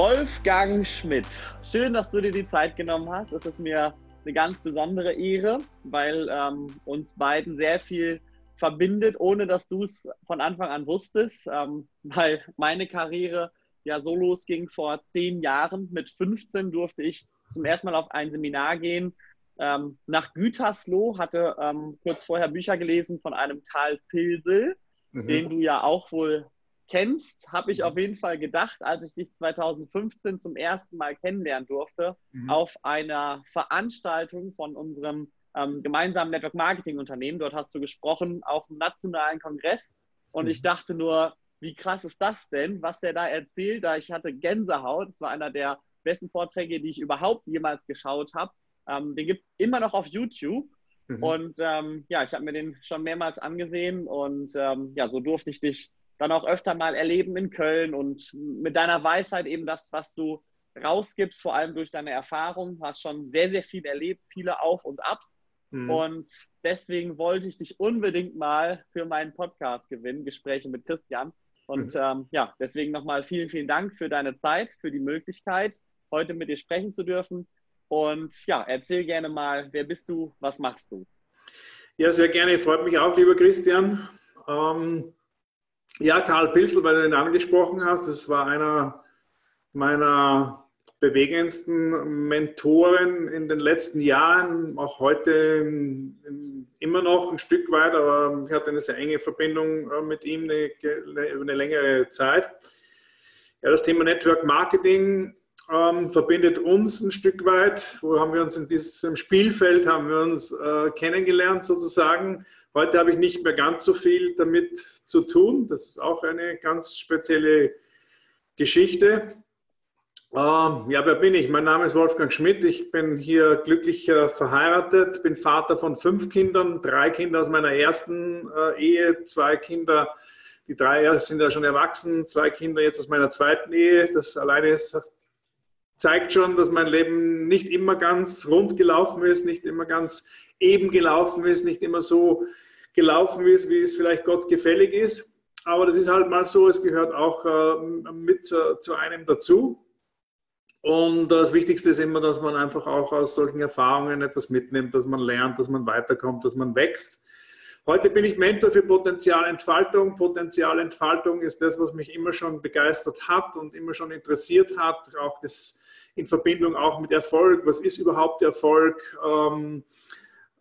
Wolfgang Schmidt, schön, dass du dir die Zeit genommen hast. Es ist mir eine ganz besondere Ehre, weil ähm, uns beiden sehr viel verbindet, ohne dass du es von Anfang an wusstest, ähm, weil meine Karriere ja so losging vor zehn Jahren. Mit 15 durfte ich zum ersten Mal auf ein Seminar gehen ähm, nach Gütersloh, hatte ähm, kurz vorher Bücher gelesen von einem Karl Pilsel, mhm. den du ja auch wohl kennst, habe ich mhm. auf jeden Fall gedacht, als ich dich 2015 zum ersten Mal kennenlernen durfte, mhm. auf einer Veranstaltung von unserem ähm, gemeinsamen Network Marketing Unternehmen. Dort hast du gesprochen auf dem nationalen Kongress und mhm. ich dachte nur, wie krass ist das denn, was er da erzählt? Da ich hatte Gänsehaut. Es war einer der besten Vorträge, die ich überhaupt jemals geschaut habe. Ähm, den gibt es immer noch auf YouTube. Mhm. Und ähm, ja, ich habe mir den schon mehrmals angesehen und ähm, ja, so durfte ich dich dann auch öfter mal erleben in Köln und mit deiner Weisheit eben das, was du rausgibst, vor allem durch deine Erfahrung. Du hast schon sehr, sehr viel erlebt, viele Auf und Abs. Mhm. Und deswegen wollte ich dich unbedingt mal für meinen Podcast gewinnen, Gespräche mit Christian. Und mhm. ähm, ja, deswegen nochmal vielen, vielen Dank für deine Zeit, für die Möglichkeit, heute mit dir sprechen zu dürfen. Und ja, erzähl gerne mal, wer bist du, was machst du? Ja, sehr gerne. Freut mich auch, lieber Christian. Ähm, ja, Karl Pilsel, weil du ihn angesprochen hast, das war einer meiner bewegendsten Mentoren in den letzten Jahren, auch heute immer noch ein Stück weit, aber ich hatte eine sehr enge Verbindung äh, mit ihm eine, eine längere Zeit. Ja, das Thema Network Marketing ähm, verbindet uns ein Stück weit. Wo haben wir uns in diesem Spielfeld haben wir uns äh, kennengelernt sozusagen. Heute habe ich nicht mehr ganz so viel damit zu tun. Das ist auch eine ganz spezielle Geschichte. Ähm, ja, wer bin ich? Mein Name ist Wolfgang Schmidt. Ich bin hier glücklich äh, verheiratet, bin Vater von fünf Kindern, drei Kinder aus meiner ersten äh, Ehe, zwei Kinder, die drei sind ja schon erwachsen, zwei Kinder jetzt aus meiner zweiten Ehe. Das alleine ist zeigt schon, dass mein Leben nicht immer ganz rund gelaufen ist, nicht immer ganz eben gelaufen ist, nicht immer so gelaufen ist, wie es vielleicht Gott gefällig ist. Aber das ist halt mal so, es gehört auch äh, mit zu, zu, einem dazu. Und das Wichtigste ist immer, dass man einfach auch aus solchen Erfahrungen etwas mitnimmt, dass man lernt, dass man weiterkommt, dass man wächst. Heute bin ich Mentor für Potenzialentfaltung. Potenzialentfaltung ist das, was mich immer schon begeistert hat und immer schon interessiert hat. Auch das in Verbindung auch mit Erfolg. Was ist überhaupt Erfolg? Ähm,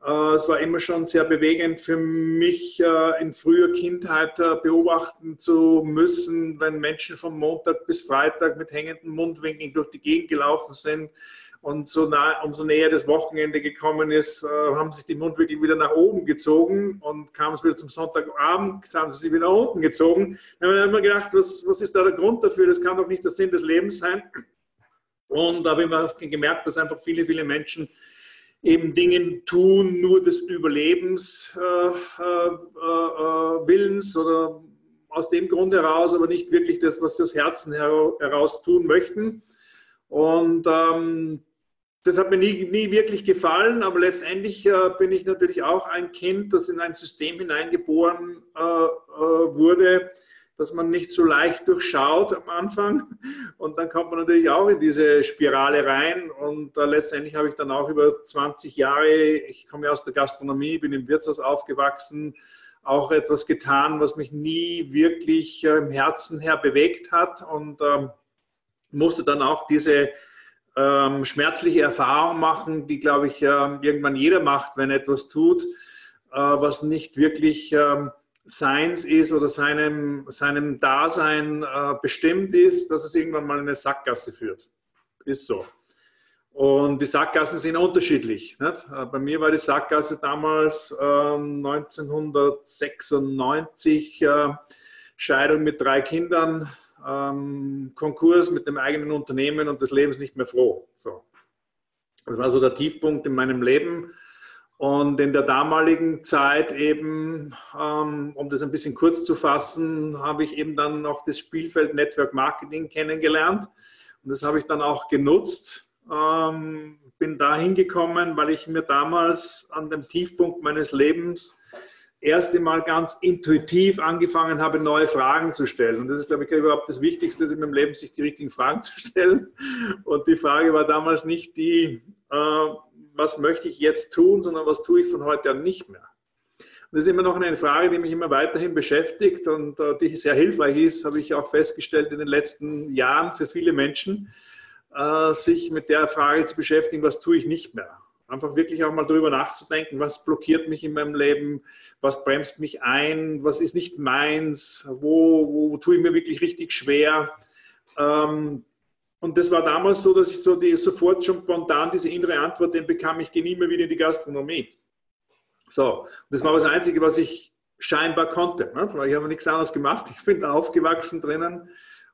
äh, es war immer schon sehr bewegend für mich, äh, in früher Kindheit äh, beobachten zu müssen, wenn Menschen von Montag bis Freitag mit hängenden Mundwinkeln durch die Gegend gelaufen sind. Und so nah, umso näher das Wochenende gekommen ist, haben sich die Mundwinkel wieder nach oben gezogen und kam es wieder zum Sonntagabend, haben sie sich wieder nach unten gezogen. Dann haben wir immer gedacht, was, was ist da der Grund dafür? Das kann doch nicht der Sinn des Lebens sein. Und da habe ich mir gemerkt, dass einfach viele, viele Menschen eben Dinge tun, nur des Überlebens äh, äh, äh, Willens oder aus dem Grund heraus, aber nicht wirklich das, was das Herzen heraus tun möchten. Und ähm, das hat mir nie, nie wirklich gefallen, aber letztendlich äh, bin ich natürlich auch ein Kind, das in ein System hineingeboren äh, äh, wurde, dass man nicht so leicht durchschaut am Anfang. Und dann kommt man natürlich auch in diese Spirale rein. Und äh, letztendlich habe ich dann auch über 20 Jahre, ich komme ja aus der Gastronomie, bin im Wirtshaus aufgewachsen, auch etwas getan, was mich nie wirklich äh, im Herzen her bewegt hat. Und ähm, musste dann auch diese ähm, schmerzliche Erfahrung machen, die, glaube ich, äh, irgendwann jeder macht, wenn er etwas tut, äh, was nicht wirklich ähm, Seins ist oder seinem, seinem Dasein äh, bestimmt ist, dass es irgendwann mal in eine Sackgasse führt. Ist so. Und die Sackgassen sind unterschiedlich. Nicht? Äh, bei mir war die Sackgasse damals äh, 1996 äh, Scheidung mit drei Kindern, ähm, Konkurs mit dem eigenen Unternehmen und des Lebens nicht mehr froh. So. Das war so der Tiefpunkt in meinem Leben. Und in der damaligen Zeit eben, ähm, um das ein bisschen kurz zu fassen, habe ich eben dann noch das Spielfeld Network Marketing kennengelernt. Und das habe ich dann auch genutzt. Ähm, bin da hingekommen, weil ich mir damals an dem Tiefpunkt meines Lebens erste Mal ganz intuitiv angefangen habe, neue Fragen zu stellen. Und das ist, glaube ich, überhaupt das Wichtigste in meinem Leben, sich die richtigen Fragen zu stellen. Und die Frage war damals nicht die, äh, was möchte ich jetzt tun, sondern was tue ich von heute an nicht mehr. Und das ist immer noch eine Frage, die mich immer weiterhin beschäftigt und äh, die sehr hilfreich ist, habe ich auch festgestellt in den letzten Jahren für viele Menschen, äh, sich mit der Frage zu beschäftigen, was tue ich nicht mehr. Einfach wirklich auch mal darüber nachzudenken, was blockiert mich in meinem Leben, was bremst mich ein, was ist nicht meins, wo, wo, tue ich mir wirklich richtig schwer. Ähm, und das war damals so, dass ich so die, sofort schon spontan diese innere Antwort den bekam, ich gehe nie mehr wieder in die Gastronomie. So, das war das Einzige, was ich scheinbar konnte. Ne? Ich habe nichts anderes gemacht. Ich bin da aufgewachsen drinnen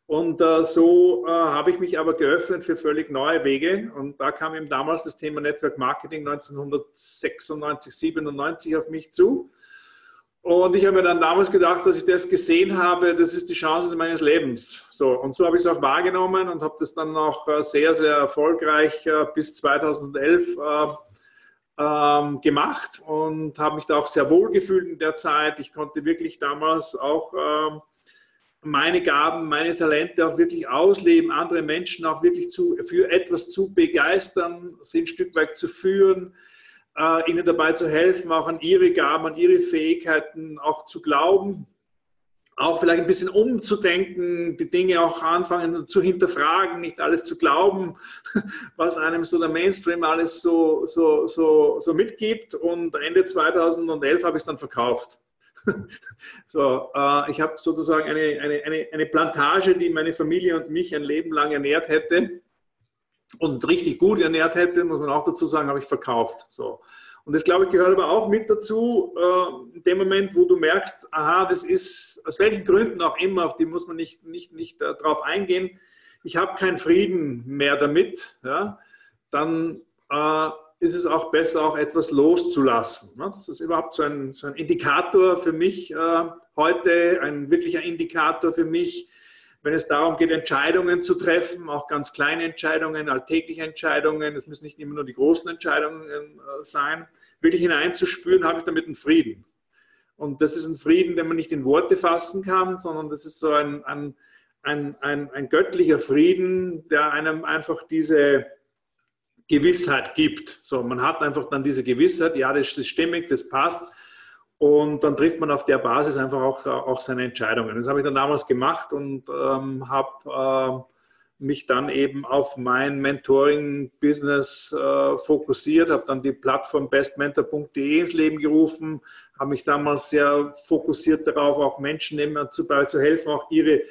und äh, so äh, habe ich mich aber geöffnet für völlig neue Wege. Und da kam eben damals das Thema Network Marketing 1996, 97 auf mich zu. Und ich habe mir dann damals gedacht, dass ich das gesehen habe, das ist die Chance meines Lebens. So, und so habe ich es auch wahrgenommen und habe das dann auch äh, sehr, sehr erfolgreich äh, bis 2011 äh, ähm, gemacht und habe mich da auch sehr wohl gefühlt in der Zeit. Ich konnte wirklich damals auch ähm, meine Gaben, meine Talente auch wirklich ausleben, andere Menschen auch wirklich zu, für etwas zu begeistern, sie ein Stück weit zu führen, äh, ihnen dabei zu helfen, auch an ihre Gaben, an ihre Fähigkeiten auch zu glauben, auch vielleicht ein bisschen umzudenken, die Dinge auch anfangen zu hinterfragen, nicht alles zu glauben, was einem so der Mainstream alles so, so, so, so mitgibt. Und Ende 2011 habe ich es dann verkauft. so, äh, ich habe sozusagen eine, eine, eine, eine Plantage, die meine Familie und mich ein Leben lang ernährt hätte und richtig gut ernährt hätte, muss man auch dazu sagen, habe ich verkauft. So. Und das, glaube ich, gehört aber auch mit dazu, äh, in dem Moment, wo du merkst, aha, das ist, aus welchen Gründen auch immer, auf die muss man nicht, nicht, nicht äh, drauf eingehen, ich habe keinen Frieden mehr damit, ja, dann äh, ist es auch besser, auch etwas loszulassen. Ne? Das ist überhaupt so ein, so ein Indikator für mich äh, heute, ein wirklicher Indikator für mich, wenn es darum geht, Entscheidungen zu treffen, auch ganz kleine Entscheidungen, alltägliche Entscheidungen, es müssen nicht immer nur die großen Entscheidungen äh, sein, wirklich hineinzuspüren, habe ich damit einen Frieden. Und das ist ein Frieden, den man nicht in Worte fassen kann, sondern das ist so ein, ein, ein, ein, ein göttlicher Frieden, der einem einfach diese, Gewissheit gibt. So, man hat einfach dann diese Gewissheit, ja, das ist stimmig, das passt. Und dann trifft man auf der Basis einfach auch, auch seine Entscheidungen. Das habe ich dann damals gemacht und ähm, habe äh, mich dann eben auf mein Mentoring-Business äh, fokussiert, habe dann die Plattform bestmentor.de ins Leben gerufen, habe mich damals sehr fokussiert darauf, auch Menschen dabei zu helfen, auch ihre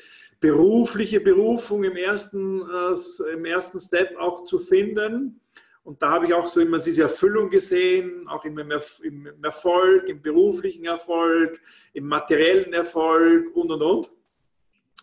berufliche Berufung im ersten, äh, im ersten Step auch zu finden. Und da habe ich auch so immer diese Erfüllung gesehen, auch im, im Erfolg, im beruflichen Erfolg, im materiellen Erfolg und, und, und.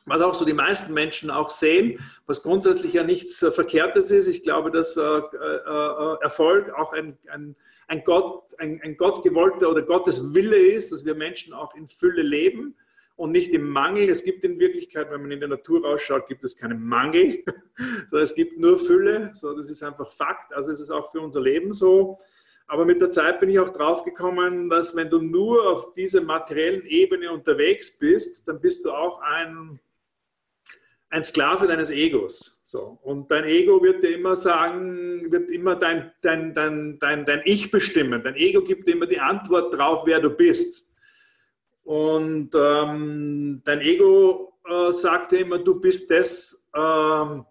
Was auch so die meisten Menschen auch sehen, was grundsätzlich ja nichts äh, Verkehrtes ist. Ich glaube, dass äh, äh, Erfolg auch ein, ein, ein, Gott, ein, ein Gott gewollter oder Gottes Wille ist, dass wir Menschen auch in Fülle leben und nicht im Mangel. Es gibt in Wirklichkeit, wenn man in der Natur rausschaut, gibt es keinen Mangel, sondern es gibt nur Fülle. So, das ist einfach Fakt. Also es ist auch für unser Leben so. Aber mit der Zeit bin ich auch drauf gekommen, dass wenn du nur auf dieser materiellen Ebene unterwegs bist, dann bist du auch ein, ein Sklave deines Egos. So. Und dein Ego wird dir immer sagen, wird immer dein, dein, dein, dein, dein Ich bestimmen. Dein Ego gibt dir immer die Antwort drauf, wer du bist. Und ähm, dein Ego äh, sagt immer, du bist das, ähm,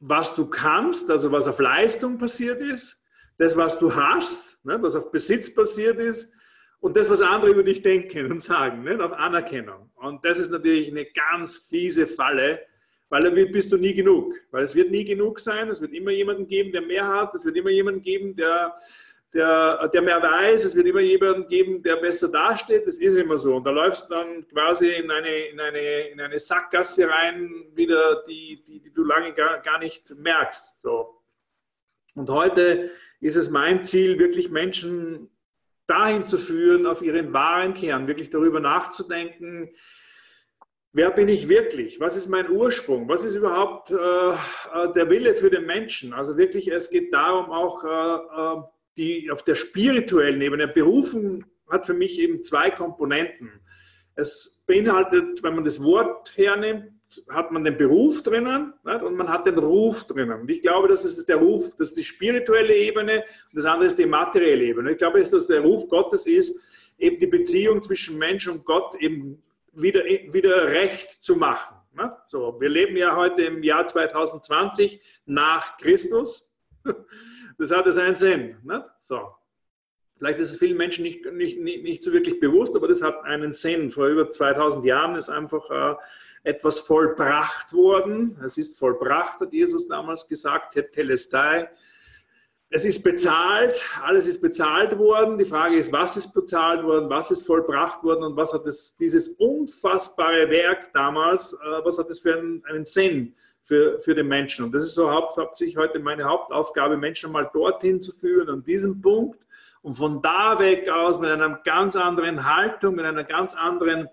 was du kannst, also was auf Leistung passiert ist, das, was du hast, ne, was auf Besitz passiert ist und das, was andere über dich denken und sagen, ne, auf Anerkennung. Und das ist natürlich eine ganz fiese Falle, weil dann bist du nie genug. Weil es wird nie genug sein, es wird immer jemanden geben, der mehr hat, es wird immer jemanden geben, der der, der mehr weiß, es wird immer jemanden geben, der besser dasteht, das ist immer so. Und da läufst du dann quasi in eine, in eine, in eine Sackgasse rein, wieder, die, die, die du lange gar, gar nicht merkst. So. Und heute ist es mein Ziel, wirklich Menschen dahin zu führen, auf ihren wahren Kern, wirklich darüber nachzudenken, wer bin ich wirklich? Was ist mein Ursprung? Was ist überhaupt äh, äh der Wille für den Menschen? Also wirklich, es geht darum, auch äh, äh die auf der spirituellen Ebene, Berufen, hat für mich eben zwei Komponenten. Es beinhaltet, wenn man das Wort hernimmt, hat man den Beruf drinnen nicht? und man hat den Ruf drinnen. Und ich glaube, das ist der Ruf, das ist die spirituelle Ebene und das andere ist die materielle Ebene. Ich glaube, dass der Ruf Gottes ist, eben die Beziehung zwischen Mensch und Gott eben wieder, wieder recht zu machen. So, wir leben ja heute im Jahr 2020 nach Christus. Das hat seinen Sinn. Nicht? So. Vielleicht ist es vielen Menschen nicht, nicht, nicht, nicht so wirklich bewusst, aber das hat einen Sinn. Vor über 2000 Jahren ist einfach äh, etwas vollbracht worden. Es ist vollbracht, hat Jesus damals gesagt, Telestai. Es ist bezahlt, alles ist bezahlt worden. Die Frage ist, was ist bezahlt worden, was ist vollbracht worden und was hat es, dieses unfassbare Werk damals, äh, was hat es für einen, einen Sinn für, für den Menschen? Und das ist so hauptsächlich heute meine Hauptaufgabe, Menschen mal dorthin zu führen, an diesem Punkt und von da weg aus mit einer ganz anderen Haltung, mit einer ganz anderen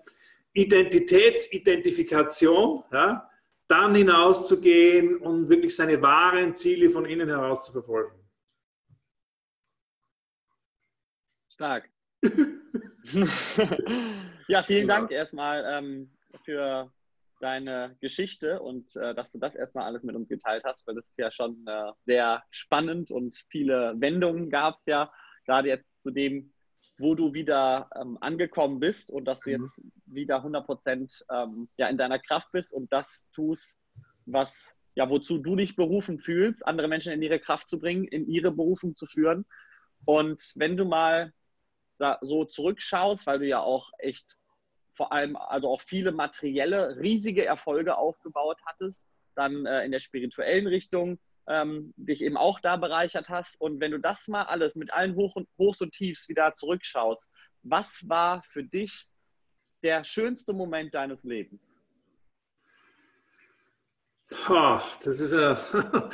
Identitätsidentifikation, ja, dann hinauszugehen und wirklich seine wahren Ziele von innen heraus zu verfolgen. Stark. ja, vielen genau. Dank erstmal ähm, für deine Geschichte und äh, dass du das erstmal alles mit uns geteilt hast, weil das ist ja schon äh, sehr spannend und viele Wendungen gab es ja gerade jetzt zu dem, wo du wieder ähm, angekommen bist und dass du mhm. jetzt wieder 100 Prozent ähm, ja, in deiner Kraft bist und das tust, was, ja, wozu du dich berufen fühlst, andere Menschen in ihre Kraft zu bringen, in ihre Berufung zu führen. Und wenn du mal so zurückschaust, weil du ja auch echt vor allem, also auch viele materielle, riesige Erfolge aufgebaut hattest, dann äh, in der spirituellen Richtung, ähm, dich eben auch da bereichert hast. Und wenn du das mal alles mit allen Hoch und, Hochs und Tiefs wieder zurückschaust, was war für dich der schönste Moment deines Lebens? das, ist eine,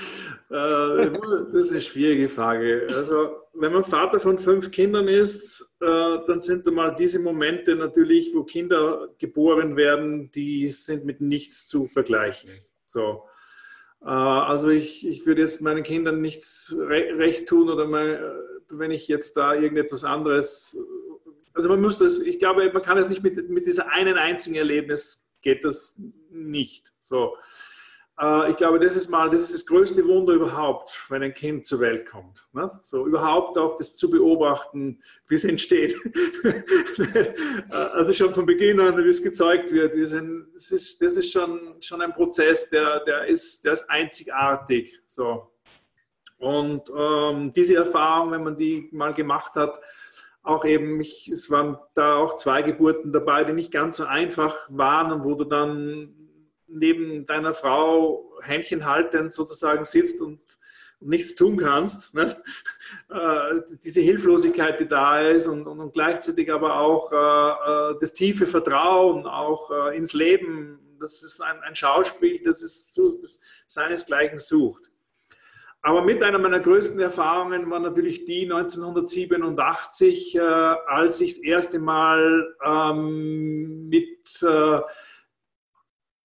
äh, das ist eine schwierige Frage. Also, wenn man Vater von fünf Kindern ist, äh, dann sind einmal diese Momente natürlich, wo Kinder geboren werden, die sind mit nichts zu vergleichen. So. Äh, also ich, ich würde jetzt meinen Kindern nichts recht tun oder mein, wenn ich jetzt da irgendetwas anderes, also man muss das, ich glaube, man kann es nicht mit, mit dieser einen einzigen Erlebnis, geht das nicht. So. Äh, ich glaube, das ist mal, das ist das größte Wunder überhaupt, wenn ein Kind zur Welt kommt. So überhaupt auch das zu beobachten, wie es entsteht. also schon von Beginn an, wie es gezeugt wird. Das ist, das ist schon, schon ein Prozess, der, der, ist, der ist einzigartig. So. Und ähm, diese Erfahrung, wenn man die mal gemacht hat, auch eben, ich, es waren da auch zwei Geburten dabei, die nicht ganz so einfach waren und wo du dann neben deiner Frau Händchen haltend sozusagen sitzt und, nichts tun kannst. Ne? Äh, diese Hilflosigkeit, die da ist und, und, und gleichzeitig aber auch äh, äh das tiefe Vertrauen auch äh, ins Leben, das ist ein, ein Schauspiel, das, ist, das seinesgleichen sucht. Aber mit einer meiner größten Erfahrungen war natürlich die 1987, äh, als ich das erste Mal ähm, mit äh,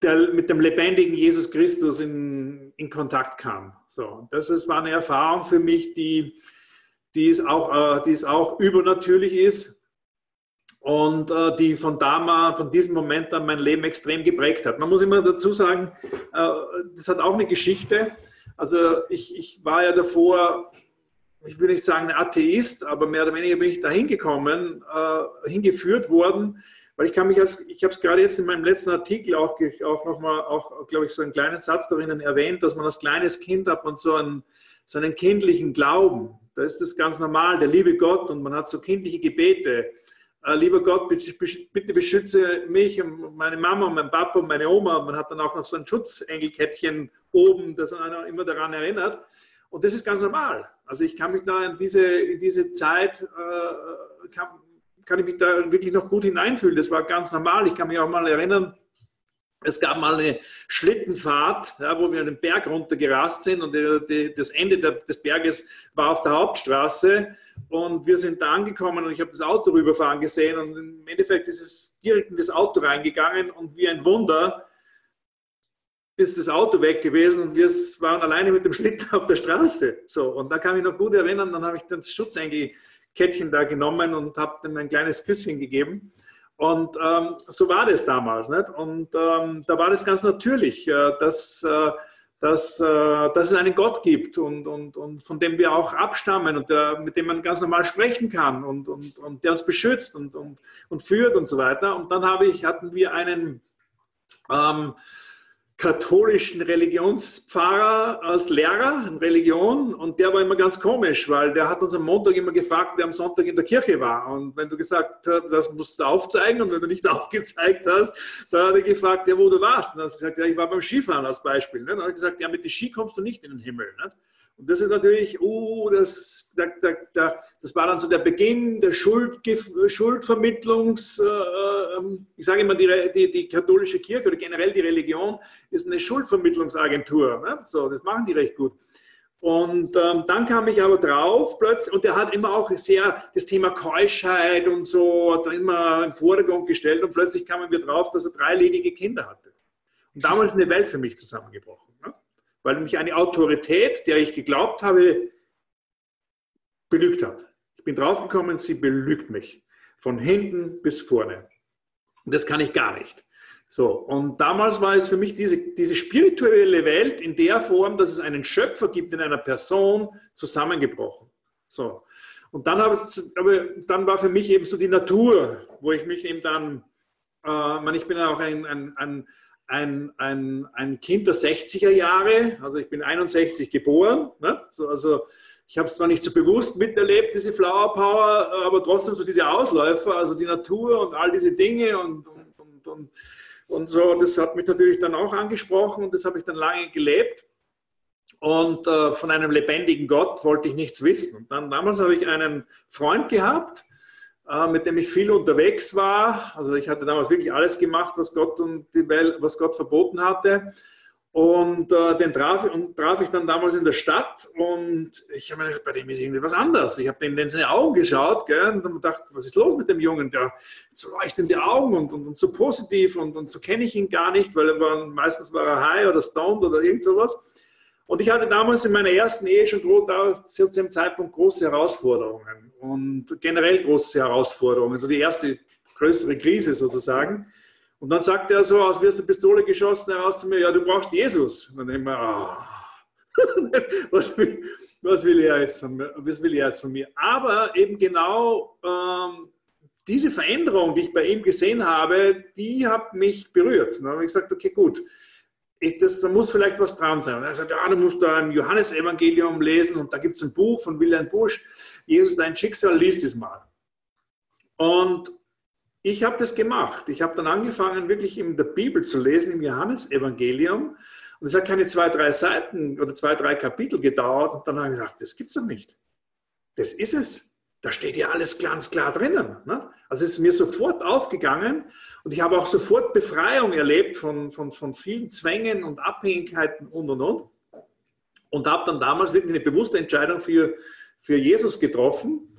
der mit dem lebendigen Jesus Christus in, in Kontakt kam. So, das ist, war eine Erfahrung für mich, die, die, ist, auch, äh, die ist auch übernatürlich ist und äh, die von damals, von diesem Moment an mein Leben extrem geprägt hat. Man muss immer dazu sagen, äh, das hat auch eine Geschichte. Also ich, ich war ja davor, ich will nicht sagen ein Atheist, aber mehr oder weniger bin ich da hingekommen, äh, hingeführt worden weil ich kann mich als, ich habe es gerade jetzt in meinem letzten Artikel auch, auch nochmal, auch, glaube ich, so einen kleinen Satz darin erwähnt, dass man als kleines Kind hat man so einen, so einen kindlichen Glauben. Da ist das ganz normal, der liebe Gott und man hat so kindliche Gebete. Äh, lieber Gott, bitte, beschütze mich und meine Mama und mein Papa und meine Oma. Man hat dann auch noch so ein Schutzengelkettchen oben, das einer immer daran erinnert. Und das ist ganz normal. Also ich kann mich da in diese, in diese Zeit, äh, kann, kann ich mich da wirklich noch gut hineinfühlen. Das war ganz normal. Ich kann mich auch mal erinnern, es gab mal eine Schlittenfahrt, ja, wo wir einen Berg runtergerast sind und die, die, das Ende der, des Berges war auf der Hauptstraße und wir sind da angekommen und ich habe das Auto rüberfahren gesehen und im Endeffekt ist es direkt in das Auto reingegangen und wie ein Wunder ist das Auto weg gewesen und wir waren alleine mit dem Schlitten auf der Straße. So, und da kann ich noch gut erinnern, dann habe ich das Schutzengel Kettchen da genommen und habe ihm ein kleines Küsschen gegeben. Und ähm, so war das damals. Nicht? Und ähm, da war das ganz natürlich, äh, dass, äh, dass, äh, dass es einen Gott gibt und, und, und von dem wir auch abstammen und der, mit dem man ganz normal sprechen kann und, und, und der uns beschützt und, und, und führt und so weiter. Und dann ich, hatten wir einen ähm, katholischen Religionspfarrer als Lehrer in Religion und der war immer ganz komisch, weil der hat uns am Montag immer gefragt, wer am Sonntag in der Kirche war. Und wenn du gesagt hast, das musst du aufzeigen und wenn du nicht aufgezeigt hast, dann hat er gefragt, ja, wo du warst. Und dann hast du gesagt, ja, ich war beim Skifahren als Beispiel. Ne? Dann hat er gesagt, ja, mit dem Ski kommst du nicht in den Himmel. Ne? Und das ist natürlich, uh, das, da, da, da, das war dann so der Beginn der Schuld, Schuldvermittlungs, äh, ähm, ich sage immer, die, die, die, katholische Kirche oder generell die Religion ist eine Schuldvermittlungsagentur. Ne? So, das machen die recht gut. Und ähm, dann kam ich aber drauf plötzlich, und der hat immer auch sehr das Thema Keuschheit und so hat immer im Vordergrund gestellt und plötzlich kamen wir drauf, dass er drei Kinder hatte. Und damals ist eine Welt für mich zusammengebrochen weil mich eine Autorität, der ich geglaubt habe, belügt hat. Ich bin draufgekommen, sie belügt mich. Von hinten bis vorne. Und das kann ich gar nicht. So, und damals war es für mich diese, diese spirituelle Welt in der Form, dass es einen Schöpfer gibt in einer Person, zusammengebrochen. So. Und dann, habe, aber dann war für mich eben so die Natur, wo ich mich eben dann, äh, ich bin ja auch ein, ein, ein ein, ein, ein Kind der 60er Jahre, also ich bin 61 geboren, ne? so, also ich habe es zwar nicht so bewusst miterlebt, diese Flower Power, aber trotzdem so diese Ausläufer, also die Natur und all diese Dinge und, und, und, und, und so, das hat mich natürlich dann auch angesprochen und das habe ich dann lange gelebt. Und äh, von einem lebendigen Gott wollte ich nichts wissen. Und dann damals habe ich einen Freund gehabt, mit dem ich viel unterwegs war. Also ich hatte damals wirklich alles gemacht, was Gott, und die Welt, was Gott verboten hatte. Und äh, den traf, und traf ich dann damals in der Stadt und ich habe mir gedacht, bei dem ist irgendwie was anderes. Ich habe dem in seine Augen geschaut gell, und dann gedacht, was ist los mit dem Jungen? Der so leuchtende Augen und, und, und so positiv und, und so kenne ich ihn gar nicht, weil er war, meistens war er high oder stoned oder irgend sowas. Und ich hatte damals in meiner ersten Ehe schon zu dem Zeitpunkt große Herausforderungen und generell große Herausforderungen. Also die erste größere Krise sozusagen. Und dann sagte er so, als wirst du Pistole geschossen heraus zu mir, ja, du brauchst Jesus. Und dann denke ich ah, was, will, was, will er jetzt von mir, was will er jetzt von mir? Aber eben genau ähm, diese Veränderung, die ich bei ihm gesehen habe, die hat mich berührt. Und dann habe ich gesagt, okay, gut, das, da muss vielleicht was dran sein. Und er sagt, ja, du musst da im Johannesevangelium lesen und da gibt es ein Buch von Wilhelm Busch, Jesus, dein Schicksal, liest es mal. Und ich habe das gemacht. Ich habe dann angefangen, wirklich in der Bibel zu lesen, im Johannesevangelium. Und es hat keine zwei, drei Seiten oder zwei, drei Kapitel gedauert. Und dann habe ich gedacht, das gibt es doch nicht. Das ist es da steht ja alles ganz klar drinnen. Ne? Also es ist mir sofort aufgegangen und ich habe auch sofort Befreiung erlebt von, von, von vielen Zwängen und Abhängigkeiten und und und. Und habe dann damals wirklich eine bewusste Entscheidung für, für Jesus getroffen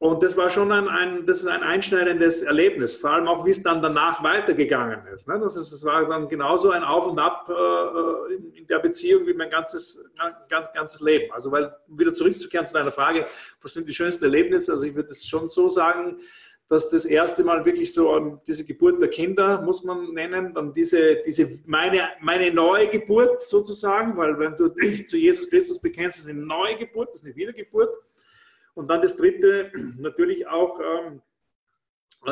und das war schon ein, ein, das ist ein einschneidendes Erlebnis, vor allem auch, wie es dann danach weitergegangen ist. Ne? Das, ist, das war dann genauso ein Auf und Ab äh, in, in, der Beziehung wie mein ganzes, ganz, ganzes Leben. Also, weil, um wieder zurückzukehren zu deiner Frage, was sind die schönsten Erlebnisse? Also, ich würde es schon so sagen, dass das erste Mal wirklich so diese Geburt der Kinder, muss man nennen, dann diese, diese meine, meine neue Geburt sozusagen, weil wenn du dich zu Jesus Christus bekennst, ist eine neue Geburt, ist eine Wiedergeburt. Und dann das Dritte, natürlich auch, ähm,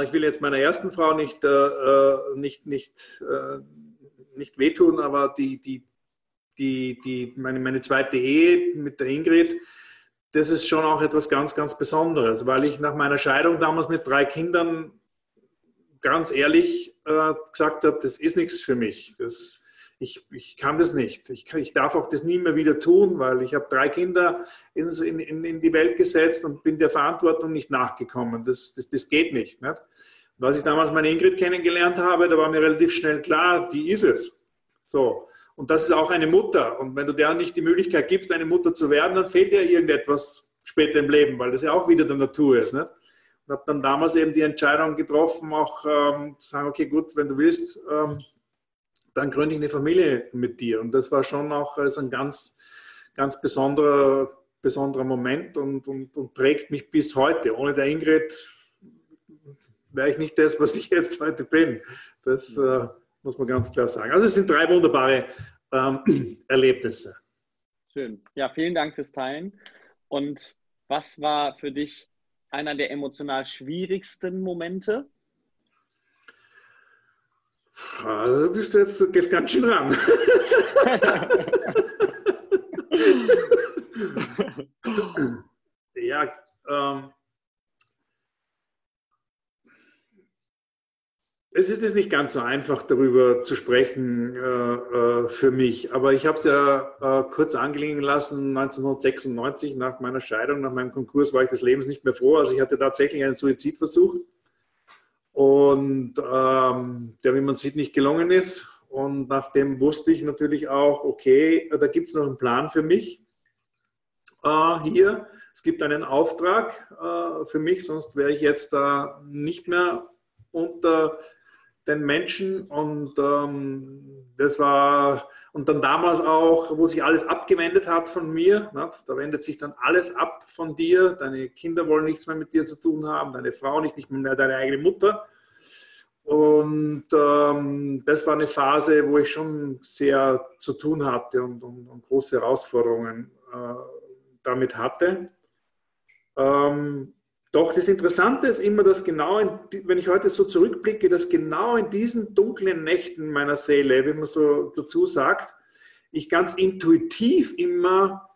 ich will jetzt meiner ersten Frau nicht, äh, äh, nicht, nicht, äh, nicht wehtun, aber die, die, die, die, meine, meine zweite Ehe mit der Ingrid, das ist schon auch etwas ganz, ganz Besonderes, weil ich nach meiner Scheidung damals mit drei Kindern ganz ehrlich äh, gesagt habe, das ist nichts für mich. Das, ich, ich kann das nicht. Ich, ich darf auch das nie mehr wieder tun, weil ich habe drei Kinder in, in, in, die Welt gesetzt und bin der Verantwortung nicht nachgekommen. Das, das, das geht nicht. nicht? Und als ich damals meine Ingrid kennengelernt habe, da war mir relativ schnell klar, die ist es. So. Und das ist auch eine Mutter. Und wenn du der nicht die Möglichkeit gibst, eine Mutter zu werden, dann fehlt dir irgendetwas später im Leben, weil das ja auch wieder der Natur ist. Nicht? Und habe dann damals eben die Entscheidung getroffen, auch ähm, zu sagen, okay, gut, wenn du willst, ähm, dann gründe ich eine Familie mit dir. Und das war schon auch also ein ganz, ganz besonderer, besonderer Moment und, und, und prägt mich bis heute. Ohne der Ingrid wäre ich nicht das, was ich jetzt heute bin. Das äh, muss man ganz klar sagen. Also es sind drei wunderbare ähm, Erlebnisse. Schön. Ja, vielen Dank fürs Teilen. Und was war für dich einer der emotional schwierigsten Momente? Also bist du jetzt gehst ganz schön ran. ja, ähm, es ist nicht ganz so einfach, darüber zu sprechen äh, äh, für mich. Aber ich habe es ja äh, kurz angelegen lassen. 1996, nach meiner Scheidung, nach meinem Konkurs, war ich des Lebens nicht mehr froh. Also ich hatte tatsächlich einen Suizidversuch. Und ähm, der, wie man sieht, nicht gelungen ist. Und nachdem wusste ich natürlich auch, okay, da gibt es noch einen Plan für mich äh, hier. Es gibt einen Auftrag äh, für mich, sonst wäre ich jetzt da nicht mehr unter den Menschen und ähm, das war und dann damals auch, wo sich alles abgewendet hat von mir, ne, da wendet sich dann alles ab von dir, deine Kinder wollen nichts mehr mit dir zu tun haben, deine Frau nicht, nicht mehr deine eigene Mutter. Und ähm, das war eine Phase, wo ich schon sehr zu tun hatte und, und, und große Herausforderungen äh, damit hatte. Ähm, doch das Interessante ist immer, dass genau, in, wenn ich heute so zurückblicke, dass genau in diesen dunklen Nächten meiner Seele, wie man so dazu sagt, ich ganz intuitiv immer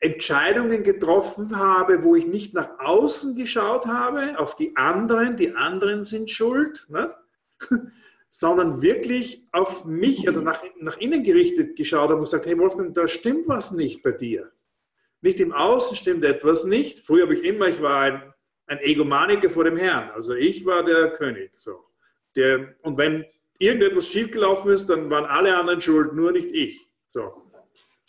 Entscheidungen getroffen habe, wo ich nicht nach außen geschaut habe, auf die anderen, die anderen sind schuld, nicht? sondern wirklich auf mich oder nach, nach innen gerichtet geschaut habe und gesagt, hey Wolfgang, da stimmt was nicht bei dir. Nicht im Außen stimmt etwas nicht. Früher habe ich immer, ich war ein, ein Egomaniker vor dem Herrn. Also ich war der König. So. Der, und wenn irgendetwas schiefgelaufen ist, dann waren alle anderen schuld, nur nicht ich. So.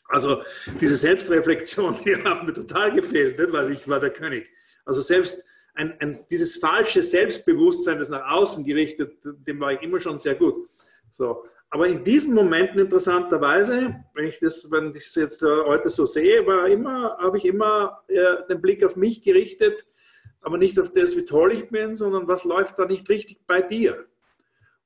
Also diese Selbstreflexion, die hat mir total gefehlt, nicht? weil ich war der König. Also selbst ein, ein, dieses falsche Selbstbewusstsein, das nach außen gerichtet, dem war ich immer schon sehr gut. So. Aber in diesen Momenten interessanterweise, wenn ich das, wenn ich es jetzt äh, heute so sehe, war immer, habe ich immer äh, den Blick auf mich gerichtet, aber nicht auf das, wie toll ich bin, sondern was läuft da nicht richtig bei dir.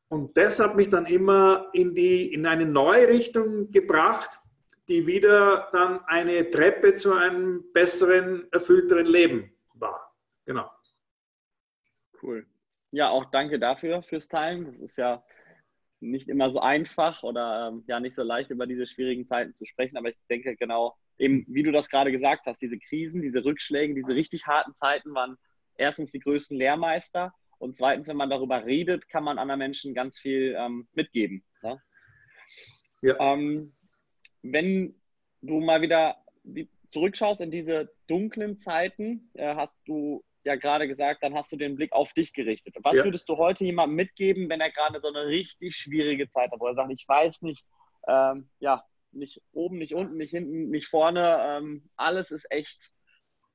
Und das hat mich dann immer in, die, in eine neue Richtung gebracht, die wieder dann eine Treppe zu einem besseren, erfüllteren Leben war. Genau. Cool. Ja, auch danke dafür, fürs Teilen. Das ist ja nicht immer so einfach oder ähm, ja nicht so leicht über diese schwierigen Zeiten zu sprechen, aber ich denke genau, eben wie du das gerade gesagt hast, diese Krisen, diese Rückschläge, diese richtig harten Zeiten waren erstens die größten Lehrmeister und zweitens, wenn man darüber redet, kann man anderen Menschen ganz viel ähm, mitgeben. Ne? Ja. Ähm, wenn du mal wieder zurückschaust in diese dunklen Zeiten, äh, hast du ja gerade gesagt, dann hast du den Blick auf dich gerichtet. Was ja. würdest du heute jemandem mitgeben, wenn er gerade so eine richtig schwierige Zeit hat, wo er sagt, ich weiß nicht, ähm, ja, nicht oben, nicht unten, nicht hinten, nicht vorne, ähm, alles ist echt,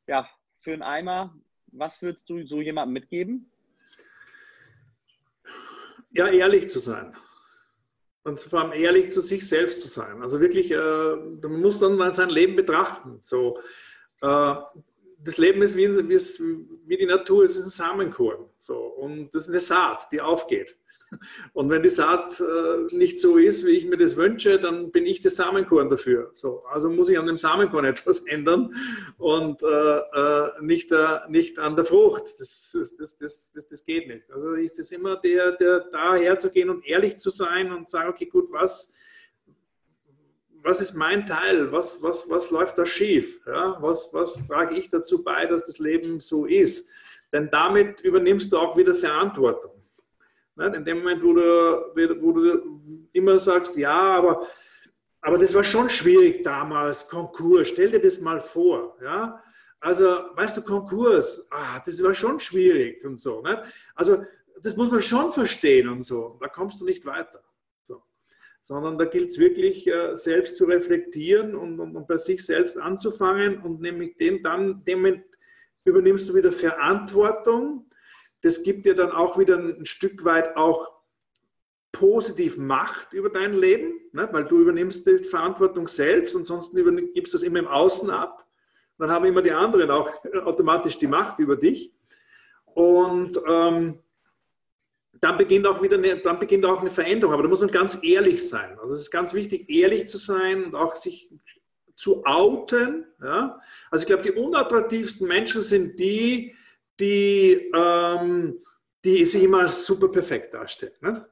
ja, für einen Eimer. Was würdest du so jemandem mitgeben? Ja, ehrlich zu sein. Und vor allem ehrlich zu sich selbst zu sein. Also wirklich, äh, man muss dann mal sein Leben betrachten. So, äh, das Leben ist wie, wie, die Natur, es ist ein Samenkorn. So, und das ist eine Saat, die aufgeht. Und wenn die Saat äh, nicht so ist, wie ich mir das wünsche, dann bin ich das Samenkorn dafür. So, also muss ich an dem Samenkorn etwas ändern und äh, äh, nicht, äh, nicht an der Frucht. Das, das, das, das, das geht nicht. Also ist es immer der, der da herzugehen und ehrlich zu sein und sagen, okay, gut, was was ist mein Teil? Was, was, was läuft da schief? Ja, was, was trage ich dazu bei, dass das Leben so ist? Denn damit übernimmst du auch wieder Verantwortung. In dem Moment, wo du, wo du immer sagst, ja, aber, aber das war schon schwierig damals, Konkurs, stell dir das mal vor. Ja? Also, weißt du, Konkurs, ah, das war schon schwierig und so. Ne? Also, das muss man schon verstehen und so. Da kommst du nicht weiter sondern da gilt es wirklich, äh, selbst zu reflektieren und, und, und, bei sich selbst anzufangen und nämlich den dann, dem übernimmst du wieder Verantwortung. Das gibt dir dann auch wieder ein Stück weit auch positiv Macht über dein Leben, ne? weil du übernimmst die Verantwortung selbst und sonst gibst du das immer im Außen ab. dann haben immer die anderen auch automatisch die Macht über dich. Und ähm, dann beginnt auch wieder eine, dann beginnt auch eine Veränderung. Aber da muss man ganz ehrlich sein. Also es ist ganz wichtig, ehrlich zu sein und auch sich zu outen. Ja? Also ich glaube, die unattraktivsten Menschen sind die, die, ähm, die sich immer super perfekt darstellen. Ne?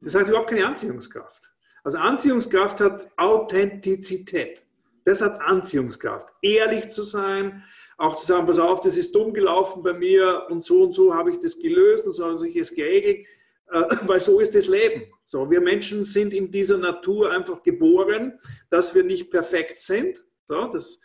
Das hat überhaupt keine Anziehungskraft. Also Anziehungskraft hat Authentizität. Das hat Anziehungskraft. Ehrlich zu sein, auch zu sagen, pass auf, das ist dumm gelaufen bei mir und so und so habe ich das gelöst und so habe ich es geregelt, äh, weil so ist das Leben. So, wir Menschen sind in dieser Natur einfach geboren, dass wir nicht perfekt sind. So, das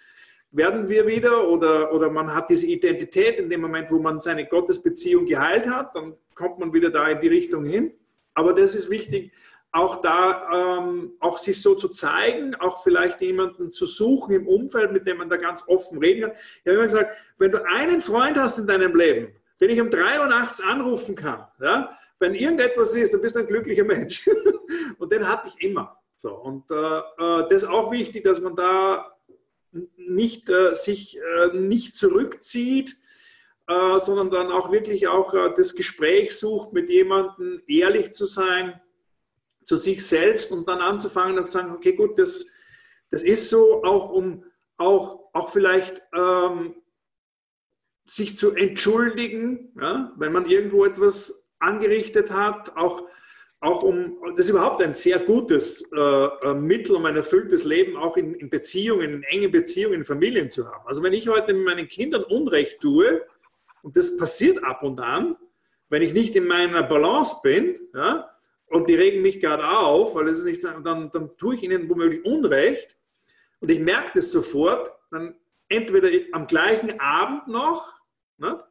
werden wir wieder oder, oder man hat diese Identität in dem Moment, wo man seine Gottesbeziehung geheilt hat, dann kommt man wieder da in die Richtung hin. Aber das ist wichtig, auch da ähm, auch sich so zu zeigen, auch vielleicht jemanden zu suchen im Umfeld, mit dem man da ganz offen reden kann. Ich habe immer gesagt, wenn du einen Freund hast in deinem Leben, den ich um drei Uhr nachts anrufen kann, ja, wenn irgendetwas ist, dann bist du ein glücklicher Mensch. und den hatte ich immer. So, und äh, äh, das ist auch wichtig, dass man da nicht, äh, sich äh, nicht zurückzieht, äh, sondern dann auch wirklich auch äh, das Gespräch sucht, mit jemandem ehrlich zu sein zu sich selbst und dann anzufangen und zu sagen, okay, gut, das, das ist so, auch um auch, auch vielleicht ähm, sich zu entschuldigen, ja, wenn man irgendwo etwas angerichtet hat, auch, auch um, das ist überhaupt ein sehr gutes äh, äh Mittel, um ein erfülltes Leben auch in, in, Beziehungen, in engen Beziehungen, in Familien zu haben. Also wenn ich heute mit meinen Kindern Unrecht tue, und das passiert ab und an, wenn ich nicht in meiner Balance bin, ja, und die regen mich gerade auf, weil es nicht, dann, dann tue ich ihnen womöglich Unrecht und ich merke das sofort, dann entweder am gleichen Abend noch, ne,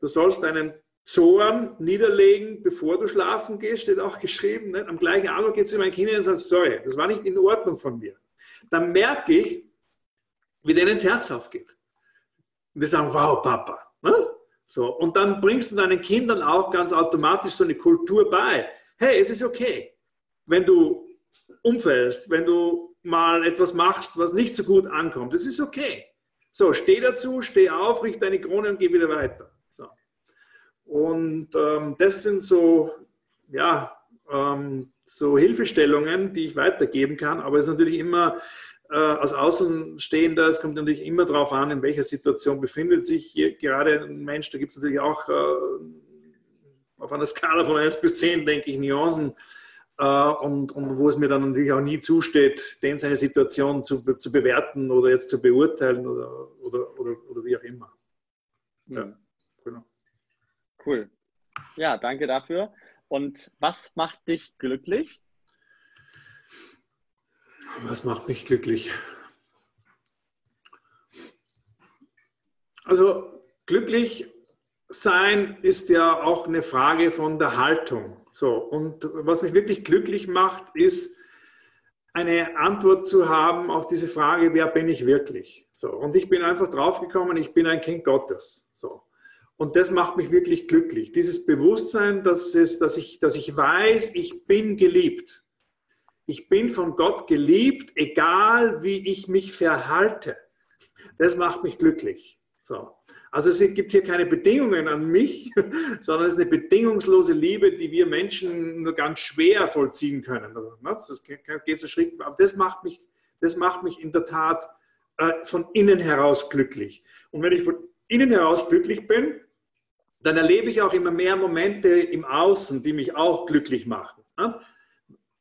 du sollst deinen Zorn niederlegen, bevor du schlafen gehst, steht auch geschrieben. Ne? Am gleichen Abend geht zu meinen Kindern und sagt, sorry, das war nicht in Ordnung von mir. Dann merke ich, wie denen ins Herz aufgeht. Und die sagen, wow, Papa. Ne? So, und dann bringst du deinen Kindern auch ganz automatisch so eine Kultur bei hey, es ist okay, wenn du umfällst, wenn du mal etwas machst, was nicht so gut ankommt. Es ist okay. So, steh dazu, steh auf, richte deine Krone und geh wieder weiter. So. Und ähm, das sind so, ja, ähm, so Hilfestellungen, die ich weitergeben kann. Aber es ist natürlich immer äh, als Außenstehender, es kommt natürlich immer darauf an, in welcher Situation befindet sich hier gerade ein Mensch. Da gibt es natürlich auch äh, auf einer Skala von 1 bis 10, denke ich, Nuancen. Äh, und, und wo es mir dann natürlich auch nie zusteht, den seine Situation zu, zu bewerten oder jetzt zu beurteilen oder, oder, oder, oder wie auch immer. Ja, genau. Cool. Ja, danke dafür. Und was macht dich glücklich? Was macht mich glücklich? Also glücklich sein ist ja auch eine Frage von der Haltung. So, und was mich wirklich glücklich macht, ist eine Antwort zu haben auf diese Frage, wer bin ich wirklich? So, und ich bin einfach draufgekommen, ich bin ein Kind Gottes. So. Und das macht mich wirklich glücklich. Dieses Bewusstsein, dass, es, dass, ich, dass ich weiß, ich bin geliebt. Ich bin von Gott geliebt, egal wie ich mich verhalte. Das macht mich glücklich. So. Also es gibt hier keine Bedingungen an mich, sondern es ist eine bedingungslose Liebe, die wir Menschen nur ganz schwer vollziehen können. Ne? Das geht so schräg, aber das macht mich, das macht mich in der Tat äh, von innen heraus glücklich. Und wenn ich von innen heraus glücklich bin, dann erlebe ich auch immer mehr Momente im Außen, die mich auch glücklich machen. Ne?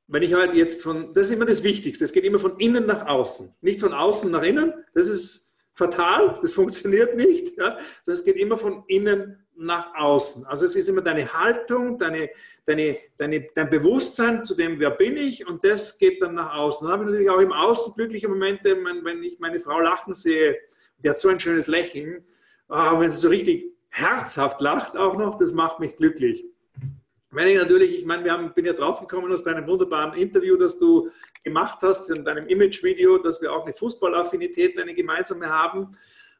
Wenn ich halt jetzt von, das ist immer das Wichtigste, es geht immer von innen nach außen, nicht von außen nach innen. Das ist fatal, das funktioniert nicht. Ja? Das geht immer von innen nach außen. Also es ist immer deine Haltung, deine, deine, deine, dein Bewusstsein zu dem, wer bin ich, und das geht dann nach außen. Dann habe ich natürlich auch im Außen glückliche Momente, wenn ich meine Frau lachen sehe, die hat so ein schönes Lächeln, ah, wenn sie so richtig herzhaft lacht auch noch, das macht mich glücklich. Wenn ich natürlich, ich meine, wir haben, bin ja draufgekommen aus deinem wunderbaren Interview, das du gemacht hast, in deinem Image-Video, dass wir auch eine Fußballaffinität, eine gemeinsame haben.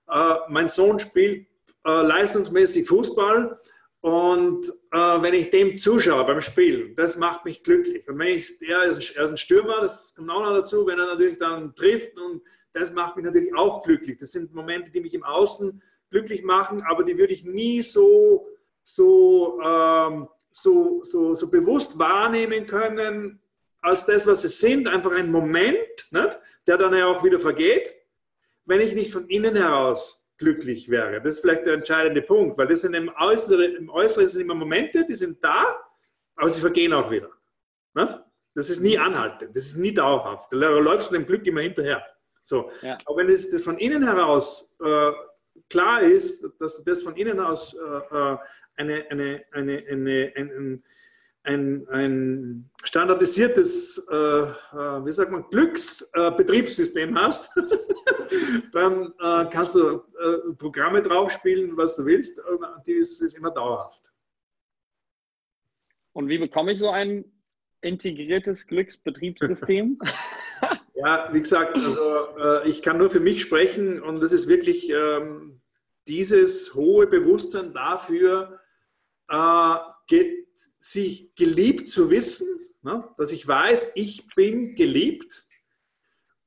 Äh, mein Sohn spielt äh, leistungsmäßig Fußball und äh, wenn ich dem zuschaue beim Spielen, das macht mich glücklich. Und wenn ich, er ist, ein, er ist ein Stürmer, das kommt auch noch dazu, wenn er natürlich dann trifft und das macht mich natürlich auch glücklich. Das sind Momente, die mich im Außen glücklich machen, aber die würde ich nie so, so, ähm, so, so, so bewusst wahrnehmen können, als das, was sie sind, einfach ein Moment, nicht? der dann ja auch wieder vergeht, wenn ich nicht von innen heraus glücklich wäre. Das ist vielleicht der entscheidende Punkt, weil das sind im Äußeren, im Äußeren sind immer Momente, die sind da, aber sie vergehen auch wieder. Nicht? Das ist nie anhaltend, das ist nie dauerhaft. Da läufst du dem Glück immer hinterher. So. Ja. Aber wenn es das von innen heraus äh, klar ist, dass das von innen aus äh, äh eine, eine, eine, eine, ein, ein, ein standardisiertes, äh, äh, wie sagt man, Glücksbetriebssystem hast, dann äh, kannst du äh, Programme draufspielen, was du willst, die ist, ist immer dauerhaft. Und wie bekomme ich so ein integriertes Glücksbetriebssystem? ja, wie gesagt, also äh, ich kann nur für mich sprechen und das ist wirklich ähm, dieses hohe Bewusstsein dafür, äh, geht, sich geliebt zu wissen, ne? dass ich weiß, ich bin geliebt.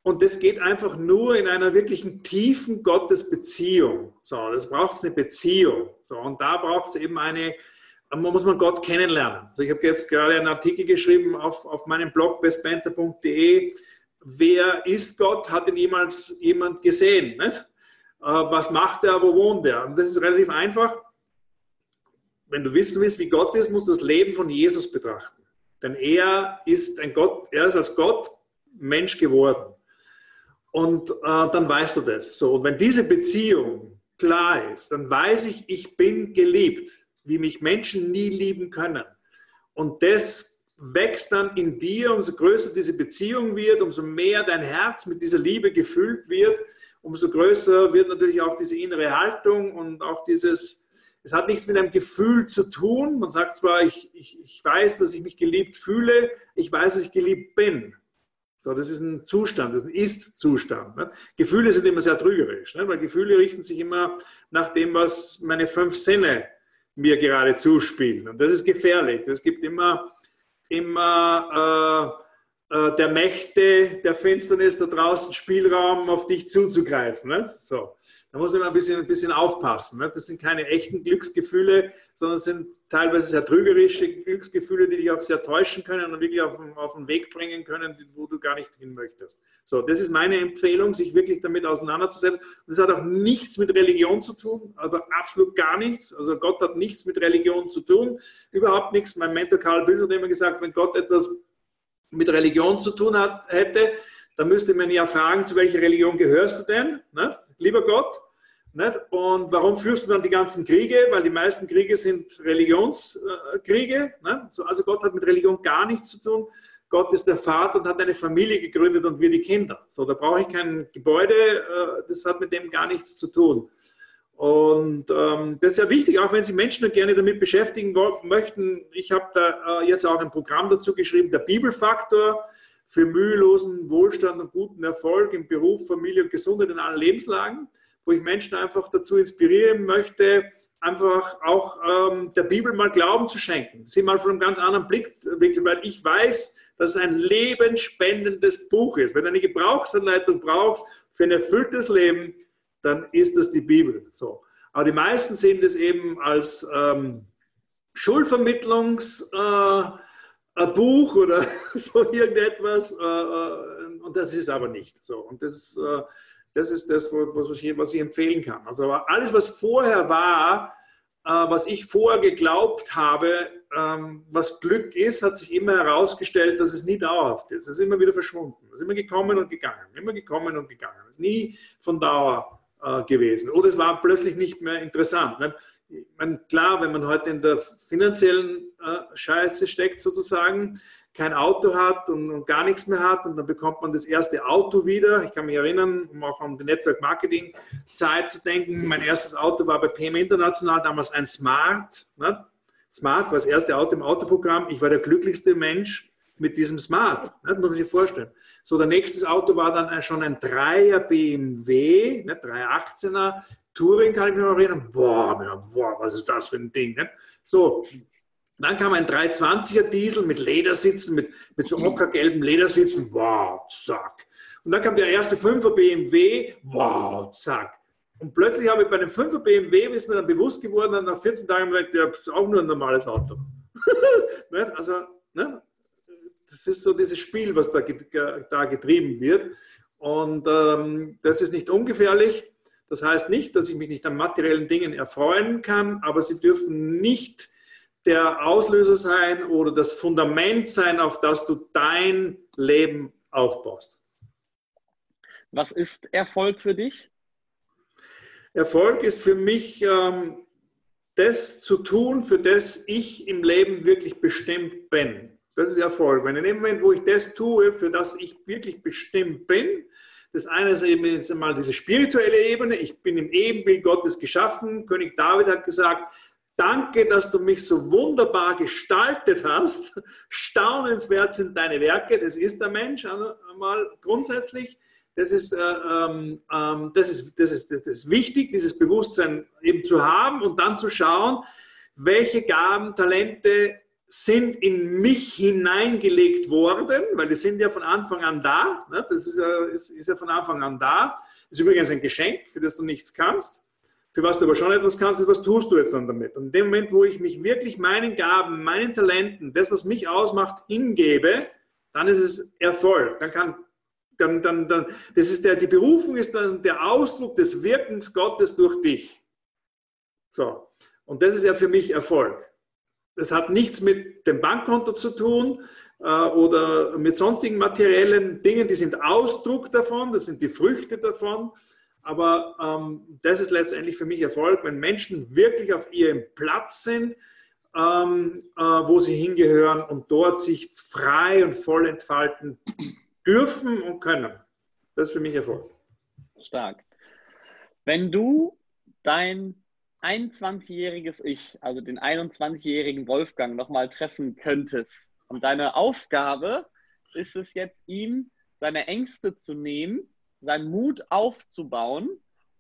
Und das geht einfach nur in einer wirklichen tiefen Gottesbeziehung. So, das braucht es eine Beziehung. So, und da braucht es eben eine, man muss man Gott kennenlernen. Also ich habe jetzt gerade einen Artikel geschrieben auf, auf meinem Blog bestbanter.de. Wer ist Gott? Hat ihn jemals jemand gesehen? Nicht? Äh, was macht er? Wo wohnt er? Und das ist relativ einfach wenn du wissen willst, wie Gott ist, musst du das Leben von Jesus betrachten. Denn er ist ein Gott, er ist als Gott Mensch geworden. Und äh, dann weißt du das. So, und wenn diese Beziehung klar ist, dann weiß ich, ich bin geliebt, wie mich Menschen nie lieben können. Und das wächst dann in dir, umso größer diese Beziehung wird, umso mehr dein Herz mit dieser Liebe gefüllt wird, umso größer wird natürlich auch diese innere Haltung und auch dieses, es hat nichts mit einem Gefühl zu tun. Man sagt zwar, ich, ich, ich weiß, dass ich mich geliebt fühle, ich weiß, dass ich geliebt bin. So, das ist ein Zustand, das ist ein Ist-Zustand. Ne? Gefühle sind immer sehr trügerisch, ne? weil Gefühle richten sich immer nach dem, was meine fünf Sinne mir gerade zuspielen. Und das ist gefährlich. Es gibt immer, immer äh, äh, der Mächte der Finsternis da draußen Spielraum, auf dich zuzugreifen. Ne? So. Da muss man ein bisschen, ein bisschen aufpassen. Ne? Das sind keine echten Glücksgefühle, sondern sind teilweise sehr trügerische Glücksgefühle, die dich auch sehr täuschen können und wirklich auf, auf den Weg bringen können, wo du gar nicht hin möchtest. So, das ist meine Empfehlung, sich wirklich damit auseinanderzusetzen. Das hat auch nichts mit Religion zu tun, aber absolut gar nichts. Also Gott hat nichts mit Religion zu tun, überhaupt nichts. Mein Mentor Karl Bills hat immer gesagt, wenn Gott etwas mit Religion zu tun hat, hätte, dann müsste man ja fragen, zu welcher Religion gehörst du denn? Ne? Lieber Gott. Nicht? Und warum führst du dann die ganzen Kriege? Weil die meisten Kriege sind Religionskriege. Ne? Also Gott hat mit Religion gar nichts zu tun. Gott ist der Vater und hat eine Familie gegründet und wir die Kinder. So, da brauche ich kein Gebäude, äh, das hat mit dem gar nichts zu tun. Und ähm, das ist ja wichtig, auch wenn sich Menschen gerne damit beschäftigen möchten. Ich habe da äh, jetzt auch ein Programm dazu geschrieben, der Bibelfaktor für mühelosen Wohlstand und guten Erfolg im Beruf, Familie und Gesundheit in allen Lebenslagen, wo ich Menschen einfach dazu inspirieren möchte, einfach auch ähm, der Bibel mal Glauben zu schenken. Sie mal von einem ganz anderen Blickwinkel, weil ich weiß, dass es ein lebensspendendes Buch ist. Wenn du eine Gebrauchsanleitung brauchst für ein erfülltes Leben, dann ist das die Bibel. So. Aber die meisten sehen das eben als ähm, Schulvermittlungs- äh, ein Buch oder so irgendetwas. Äh, äh, und das ist aber nicht so. Und das, äh, das ist das, was ich, was ich empfehlen kann. Also alles, was vorher war, was ich vorher geglaubt habe, ähm, was Glück ist, hat sich immer herausgestellt, dass es nie dauerhaft ist. Es ist immer wieder verschwunden. Es ist immer gekommen und gegangen. Immer gekommen und gegangen. Es ist nie von Dauer gewesen. Oder es war plötzlich nicht mehr interessant. Ne? meine, klar, wenn man heute in der finanziellen äh, Scheiße steckt sozusagen, kein Auto hat und, und, gar nichts mehr hat und dann bekommt man das erste Auto wieder. Ich kann mich erinnern, um auch an die Network Marketing Zeit zu denken, mein erstes Auto war bei PM International, damals ein Smart. Ne? Smart war das erste Auto im Autoprogramm. Ich war der glücklichste Mensch mit diesem Smart. Ne? Das muss man sich vorstellen. So, der nächste Auto war dann schon ein 3er BMW, ne? 318er Touring kann ich mich noch erinnern, boah, boah, was ist das für ein Ding. Ne? So, Dann kam ein 320er Diesel mit Ledersitzen, mit, mit so ockergelben Ledersitzen. Wow, zack. Und dann kam der erste 5er BMW. Wow, zack. Und plötzlich habe ich bei dem 5er BMW, ist mir dann bewusst geworden, dann nach 14 Tagen gesagt, ja, ist auch nur ein normales Auto. Ne? also, ne? das ist so dieses Spiel, was da, da getrieben wird. Und ähm, das ist nicht ungefährlich. Das heißt nicht, dass ich mich nicht an materiellen Dingen erfreuen kann, aber sie dürfen nicht der Auslöser sein oder das Fundament sein, auf das du dein Leben aufbaust. Was ist Erfolg für dich? Erfolg ist für mich ähm, das zu tun, für das ich im Leben wirklich bestimmt bin. Das ist Erfolg. Wenn in dem Moment, wo ich das tue, für das ich wirklich bestimmt bin, das eine ist eben jetzt einmal diese spirituelle Ebene. Ich bin im Ebenbild Gottes geschaffen. König David hat gesagt, danke, dass du mich so wunderbar gestaltet hast. Staunenswert sind deine Werke. Das ist der Mensch einmal grundsätzlich. Das ist, äh, ähm, ähm, das, ist, das, ist, das ist wichtig, dieses Bewusstsein eben zu haben und dann zu schauen, welche Gaben, Talente sind in mich hineingelegt worden, weil die sind ja von Anfang an da. Ne? Das ist ja, ist, ist ja von Anfang an da. Ist übrigens ein Geschenk, für das du nichts kannst. Für was du aber schon etwas kannst, ist, was tust du jetzt dann damit? Und in dem Moment, wo ich mich wirklich meinen Gaben, meinen Talenten, das, was mich ausmacht, hingebe, dann ist es Erfolg. Dann kann, dann, dann, dann, das ist der, die Berufung ist dann der Ausdruck des Wirkens Gottes durch dich. So. Und das ist ja für mich Erfolg. Das hat nichts mit dem Bankkonto zu tun äh, oder mit sonstigen materiellen Dingen, die sind Ausdruck davon, das sind die Früchte davon. Aber ähm, das ist letztendlich für mich Erfolg, wenn Menschen wirklich auf ihrem Platz sind, ähm, äh, wo sie hingehören und dort sich frei und voll entfalten dürfen und können. Das ist für mich Erfolg. Stark. Wenn du dein 21-jähriges Ich, also den 21-jährigen Wolfgang, nochmal treffen könntest. Und deine Aufgabe ist es jetzt, ihm seine Ängste zu nehmen, seinen Mut aufzubauen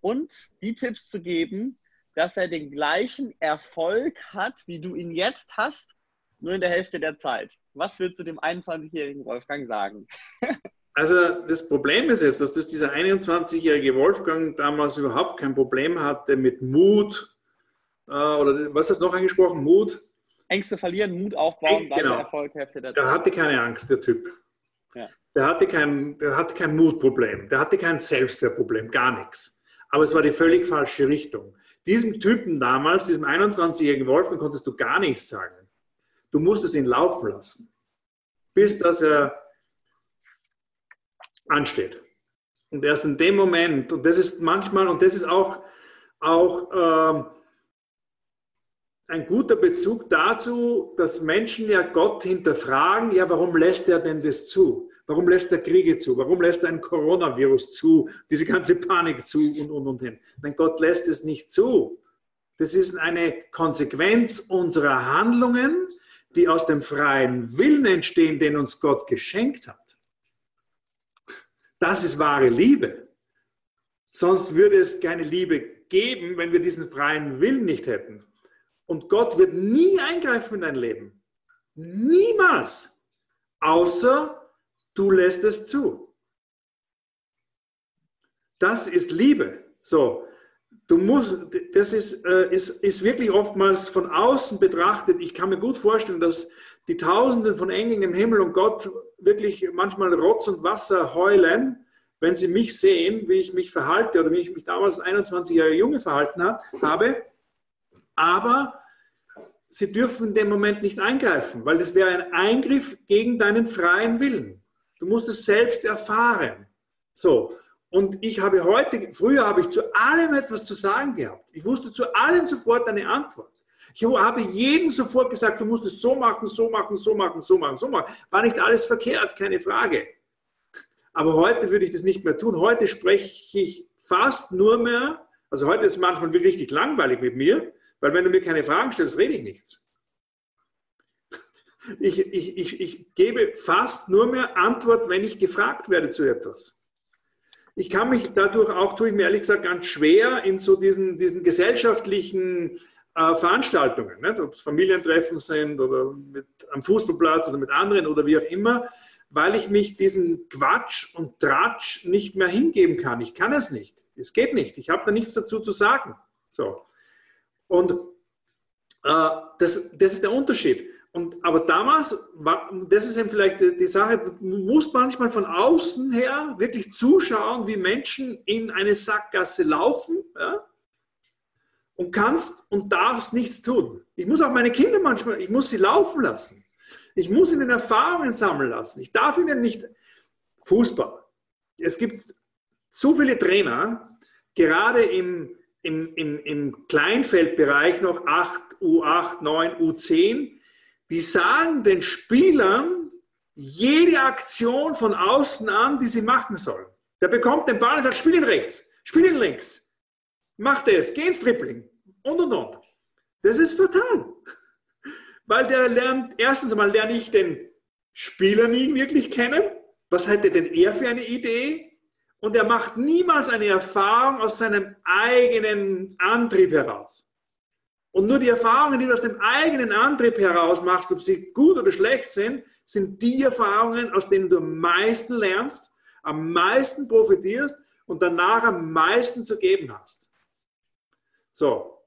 und die Tipps zu geben, dass er den gleichen Erfolg hat, wie du ihn jetzt hast, nur in der Hälfte der Zeit. Was würdest du dem 21-jährigen Wolfgang sagen? Also das Problem ist jetzt, dass das dieser 21-jährige Wolfgang damals überhaupt kein Problem hatte mit Mut äh, oder was hast du noch angesprochen? Mut? Ängste verlieren, Mut aufbauen, dann genau. Erfolg Hälfte der, der hatte keine Angst, der Typ. Ja. Der, hatte kein, der hatte kein Mutproblem, der hatte kein Selbstwertproblem, gar nichts. Aber es war die völlig falsche Richtung. Diesem Typen damals, diesem 21-jährigen Wolfgang, konntest du gar nichts sagen. Du musstest ihn laufen lassen, bis dass er ansteht. Und erst in dem Moment, und das ist manchmal, und das ist auch, auch ähm, ein guter Bezug dazu, dass Menschen ja Gott hinterfragen, ja, warum lässt er denn das zu? Warum lässt er Kriege zu? Warum lässt er ein Coronavirus zu? Diese ganze Panik zu und, und, und hin. Nein, Gott lässt es nicht zu. Das ist eine Konsequenz unserer Handlungen, die aus dem freien Willen entstehen, den uns Gott geschenkt hat. Das ist wahre Liebe. Sonst würde es keine Liebe geben, wenn wir diesen freien Willen nicht hätten. Und Gott wird nie eingreifen in dein Leben. Niemals. Außer du lässt es zu. Das ist Liebe. So, du musst, das ist, äh, ist, ist wirklich oftmals von außen betrachtet. Ich kann mir gut vorstellen, dass die Tausenden von Engeln im Himmel und Gott wirklich manchmal Rotz und Wasser heulen, wenn sie mich sehen, wie ich mich verhalte oder wie ich mich damals 21 Jahre Junge verhalten habe. Aber sie dürfen in dem Moment nicht eingreifen, weil das wäre ein Eingriff gegen deinen freien Willen. Du musst es selbst erfahren. So. Und ich habe heute, früher habe ich zu allem etwas zu sagen gehabt. Ich wusste zu allem sofort eine Antwort. Ich habe jedem sofort gesagt, du musst es so machen, so machen, so machen, so machen, so machen. War nicht alles verkehrt, keine Frage. Aber heute würde ich das nicht mehr tun. Heute spreche ich fast nur mehr, also heute ist manchmal richtig langweilig mit mir, weil wenn du mir keine Fragen stellst, rede ich nichts. Ich, ich, ich, ich gebe fast nur mehr Antwort, wenn ich gefragt werde zu etwas. Ich kann mich dadurch auch, tue ich mir ehrlich gesagt ganz schwer, in so diesen, diesen gesellschaftlichen äh, Veranstaltungen, nicht? ob es Familientreffen sind oder mit, am Fußballplatz oder mit anderen oder wie auch immer, weil ich mich diesem Quatsch und Tratsch nicht mehr hingeben kann. Ich kann es nicht. Es geht nicht. Ich habe da nichts dazu zu sagen. So. Und äh, das, das ist der Unterschied. Und, aber damals, war, das ist eben vielleicht die, die Sache, du musst manchmal von außen her wirklich zuschauen, wie Menschen in eine Sackgasse laufen ja, und kannst und darfst nichts tun. Ich muss auch meine Kinder manchmal, ich muss sie laufen lassen. Ich muss ihnen Erfahrungen sammeln lassen. Ich darf ihnen nicht Fußball. Es gibt so viele Trainer, gerade im, im, im, im Kleinfeldbereich noch 8, U8, 9, U10, die sagen den Spielern jede Aktion von außen an, die sie machen sollen. Der bekommt den Ball und sagt, spiel ihn rechts, spiel ihn links, mach das, geh ins Tripling und und und. Das ist fatal weil der lernt, erstens einmal lerne ich den Spieler nie wirklich kennen. Was er denn er für eine Idee? Und er macht niemals eine Erfahrung aus seinem eigenen Antrieb heraus. Und nur die Erfahrungen, die du aus dem eigenen Antrieb heraus machst, ob sie gut oder schlecht sind, sind die Erfahrungen, aus denen du am meisten lernst, am meisten profitierst und danach am meisten zu geben hast. So,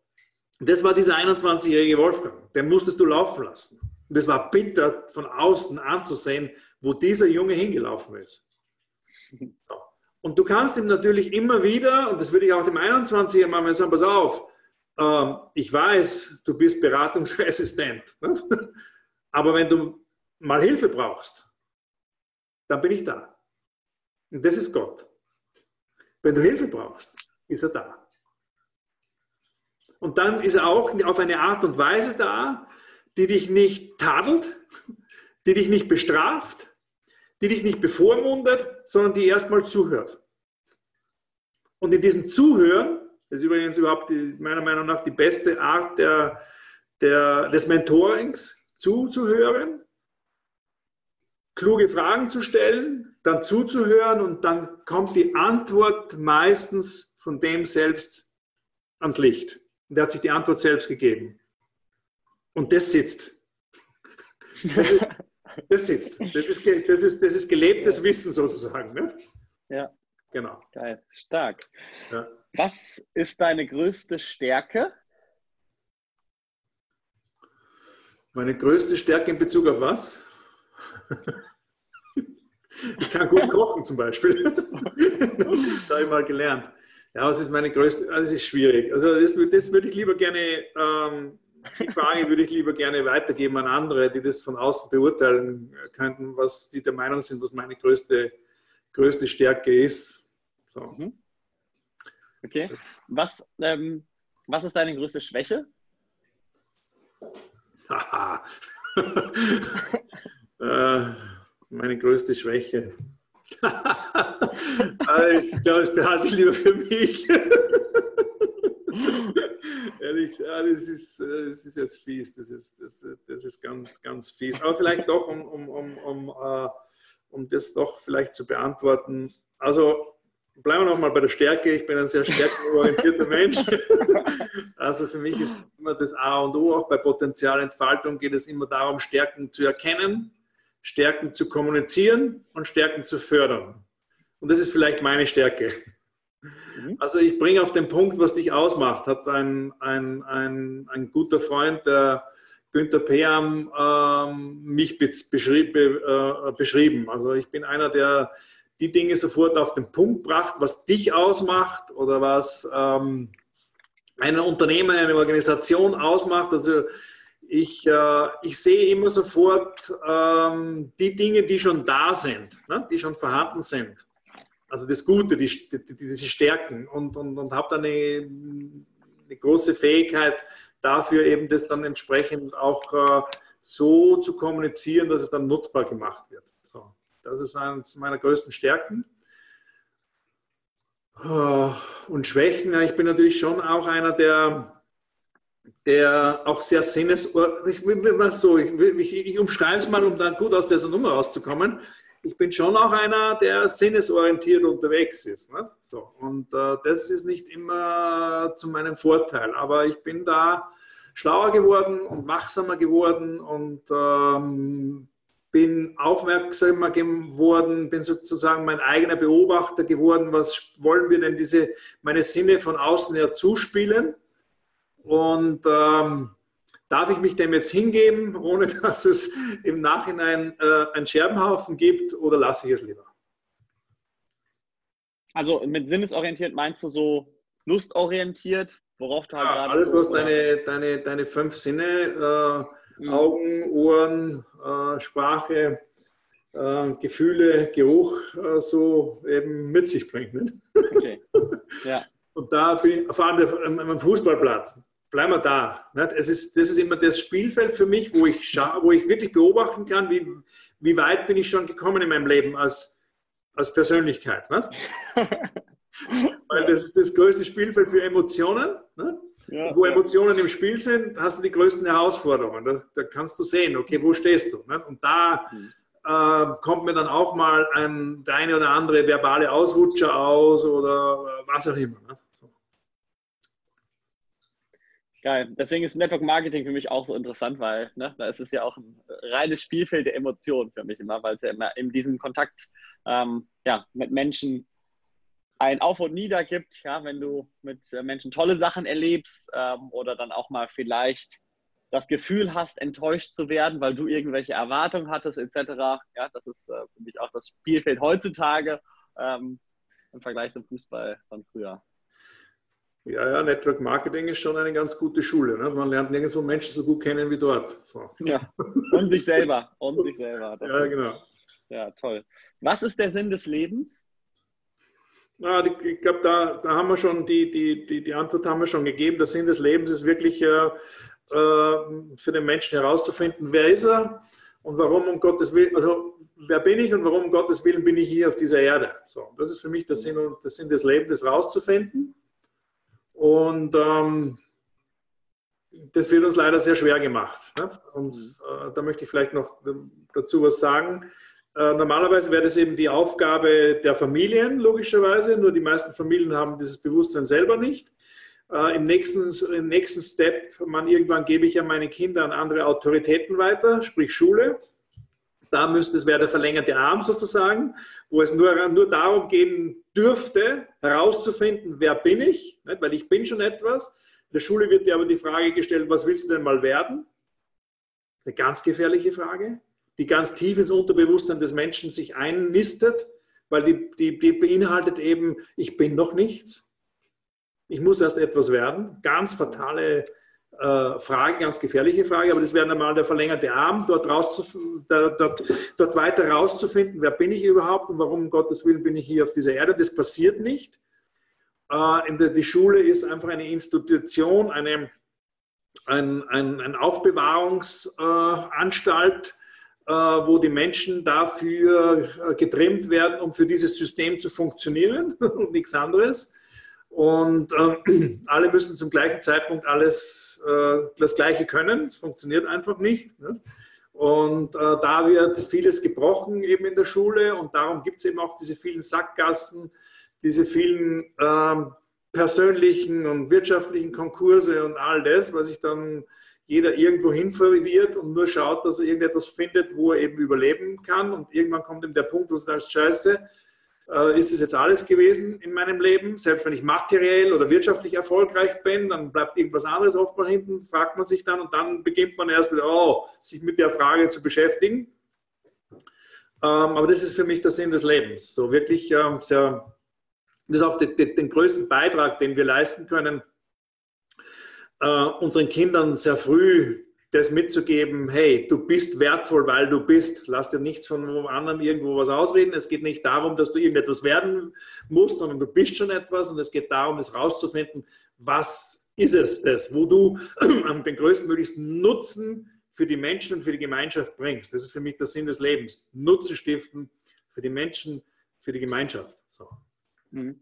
das war dieser 21-jährige Wolfgang. Den musstest du laufen lassen. Und es war bitter von außen anzusehen, wo dieser Junge hingelaufen ist. Und du kannst ihm natürlich immer wieder, und das würde ich auch dem 21-Jährigen mal sagen, pass auf, ähm, ich weiß, du bist beratungsresistent. Aber wenn du mal Hilfe brauchst, dann bin ich da. Und das ist Gott. Wenn du Hilfe brauchst, ist er da. Und dann ist er auch auf eine Art und Weise da, die dich nicht tadelt, die dich nicht bestraft, die dich nicht bevormundet, sondern die erstmal zuhört. Und in diesem Zuhören, das ist übrigens überhaupt die, meiner Meinung nach die beste Art der, der, des Mentorings, zuzuhören, kluge Fragen zu stellen, dann zuzuhören und dann kommt die Antwort meistens von dem selbst ans Licht. Und er hat sich die Antwort selbst gegeben. Und das sitzt. Das, ist, das sitzt. Das ist, das ist, das ist gelebtes ja. Wissen sozusagen. Ne? Ja. Genau. Geil. Stark. Ja. Was ist deine größte Stärke? Meine größte Stärke in Bezug auf was? Ich kann gut kochen zum Beispiel. Das habe ich mal gelernt. Ja, was ist meine größte, ah, das ist schwierig. Also das, das würde ich lieber gerne, ähm, die Frage würde ich lieber gerne weitergeben an andere, die das von außen beurteilen könnten, was die der Meinung sind, was meine größte, größte Stärke ist. So. Mhm. Okay. Was, ähm, was ist deine größte Schwäche? äh, meine größte Schwäche. Ich glaube, das behalte ich lieber für mich. Ehrlich, ja, das, ist, das ist jetzt fies, das ist, das, das ist ganz, ganz fies. Aber vielleicht doch, um, um, um, um, uh, um das doch vielleicht zu beantworten. Also bleiben wir nochmal bei der Stärke. Ich bin ein sehr stärkenorientierter Mensch. Also für mich ist immer das A und O, auch bei Potenzialentfaltung geht es immer darum, Stärken zu erkennen Stärken zu kommunizieren und Stärken zu fördern. Und das ist vielleicht meine Stärke. Mhm. Also ich bringe auf den Punkt, was dich ausmacht, hat ein, ein, ein, ein guter Freund, der Günther Peam, ähm, mich beschrieb, äh, beschrieben. Also ich bin einer, der die Dinge sofort auf den Punkt bracht, was dich ausmacht oder was ähm, ein Unternehmen, eine Organisation ausmacht. Also ich, äh, ich sehe immer sofort ähm, die Dinge, die schon da sind, ne? die schon vorhanden sind. Also das Gute, die, die, diese Stärken und, und, und habe dann eine, eine, große Fähigkeit dafür, eben das dann entsprechend auch äh, so zu kommunizieren, dass es dann nutzbar gemacht wird. So, das ist eines meiner größten Stärken. Äh, und Schwächen, ich bin natürlich schon auch einer, der der auch sehr sinnes... Ich, so, ich, ich, ich umschreibe es mal, um dann gut aus dieser Nummer rauszukommen. ich bin schon auch einer, der sinnesorientiert unterwegs ist. Ne? So, und äh, das ist nicht immer zu meinem Vorteil, aber ich bin da schlauer geworden und wachsamer geworden und ähm, bin aufmerksamer geworden, bin sozusagen mein eigener Beobachter geworden. Was wollen wir denn diese, meine Sinne von außen her zuspielen? Und ähm, darf ich mich dem jetzt hingeben, ohne dass es im Nachhinein äh, einen Scherbenhaufen gibt, oder lasse ich es lieber? Also mit sinnesorientiert meinst du so lustorientiert, worauf du halt ja, gerade. Alles, was deine, deine, deine fünf Sinne, äh, mhm. Augen, Ohren, äh, Sprache, äh, Gefühle, Geruch äh, so eben mit sich bringt. Nicht? Okay. Ja. Und da bin ich, vor allem am Fußballplatz, bleiben wir da. Nicht? Es ist, das ist immer das Spielfeld für mich, wo ich, wo ich wirklich beobachten kann, wie, wie weit bin ich schon gekommen in meinem Leben als, als Persönlichkeit. Weil das ist das größte Spielfeld für Emotionen. Ja, wo Emotionen im Spiel sind, hast du die größten Herausforderungen. Da, da kannst du sehen, okay, wo stehst du? Nicht? Und da mhm. äh, kommt mir dann auch mal ein, der eine oder andere verbale Ausrutscher aus oder was auch immer. Nicht? Geil. Deswegen ist Network Marketing für mich auch so interessant, weil ne, da ist es ja auch ein reines Spielfeld der Emotionen für mich immer, weil es ja immer in diesem Kontakt ähm, ja, mit Menschen ein Auf und Nieder gibt, ja, wenn du mit Menschen tolle Sachen erlebst ähm, oder dann auch mal vielleicht das Gefühl hast, enttäuscht zu werden, weil du irgendwelche Erwartungen hattest, etc. Ja, das ist äh, für mich auch das Spielfeld heutzutage ähm, im Vergleich zum Fußball von früher. Ja, ja, Network Marketing ist schon eine ganz gute Schule. Ne? Man lernt nirgendwo Menschen so gut kennen wie dort. So. Ja, und sich selber. Und sich selber. Das ja, genau. Ja, toll. Was ist der Sinn des Lebens? Na, ich glaube, da, da haben wir schon die, die, die, die Antwort haben wir schon gegeben. Der Sinn des Lebens ist wirklich äh, äh für den Menschen herauszufinden, wer ist er und warum um Gottes Willen, also wer bin ich und warum um Gottes Willen bin ich hier auf dieser Erde. So, das ist für mich der Sinn, der Sinn des Lebens, das rauszufinden. Und ähm, das wird uns leider sehr schwer gemacht. Ne? Und mhm. äh, da möchte ich vielleicht noch dazu was sagen. Äh, normalerweise wäre das eben die Aufgabe der Familien, logischerweise. Nur die meisten Familien haben dieses Bewusstsein selber nicht. Äh, Im nächsten, Im nächsten Step, man, irgendwann gebe ich ja meine Kinder an andere Autoritäten weiter, sprich Schule. Da müsste es wäre der verlängerte Arm sozusagen, wo es nur, nur darum gehen dürfte, herauszufinden, wer bin ich, nicht? weil ich bin schon etwas. In der Schule wird dir aber die Frage gestellt, was willst du denn mal werden? Eine ganz gefährliche Frage, die ganz tief ins Unterbewusstsein des Menschen sich einnistet, weil die, die, die beinhaltet eben, ich bin noch nichts, ich muss erst etwas werden. Ganz fatale Frage, ganz gefährliche Frage, aber das wäre einmal der verlängerte Arm, dort, dort, dort weiter rauszufinden, wer bin ich überhaupt und warum, um Gottes Willen, bin ich hier auf dieser Erde. Das passiert nicht. Äh, die Schule ist einfach eine Institution, eine, ein, ein, ein Aufbewahrungsanstalt, äh, wo die Menschen dafür getrimmt werden, um für dieses System zu funktionieren und nichts anderes. Und äh, alle müssen zum gleichen Zeitpunkt alles äh, das Gleiche können. Es funktioniert einfach nicht. Ne? Und äh, da wird vieles gebrochen eben in der Schule und darum gibt es eben auch diese vielen Sackgassen, diese vielen ähm, persönlichen und wirtschaftlichen Konkurse und all das, was sich dann jeder irgendwo hin verwirrt und nur schaut, dass er irgendetwas findet, wo er eben überleben kann. Und irgendwann kommt ihm der Punkt, wo es ist, scheiße, äh, ist es jetzt alles gewesen in meinem Leben? Selbst wenn ich materiell oder wirtschaftlich erfolgreich bin, dann bleibt irgendwas anderes oft mal hinten, fragt man sich dann und dann beginnt man erst wieder, oh, sich mit der Frage zu beschäftigen. Ähm, aber das ist für mich der Sinn des Lebens. So wirklich ähm, sehr, das ist auch den, den größten Beitrag, den wir leisten können, äh, unseren Kindern sehr früh das mitzugeben, hey, du bist wertvoll, weil du bist. Lass dir nichts von einem anderen irgendwo was ausreden. Es geht nicht darum, dass du irgendetwas werden musst, sondern du bist schon etwas und es geht darum, es rauszufinden, was ist es das, wo du den größtmöglichsten Nutzen für die Menschen und für die Gemeinschaft bringst. Das ist für mich der Sinn des Lebens. Nutzen stiften für die Menschen, für die Gemeinschaft. So. Mhm.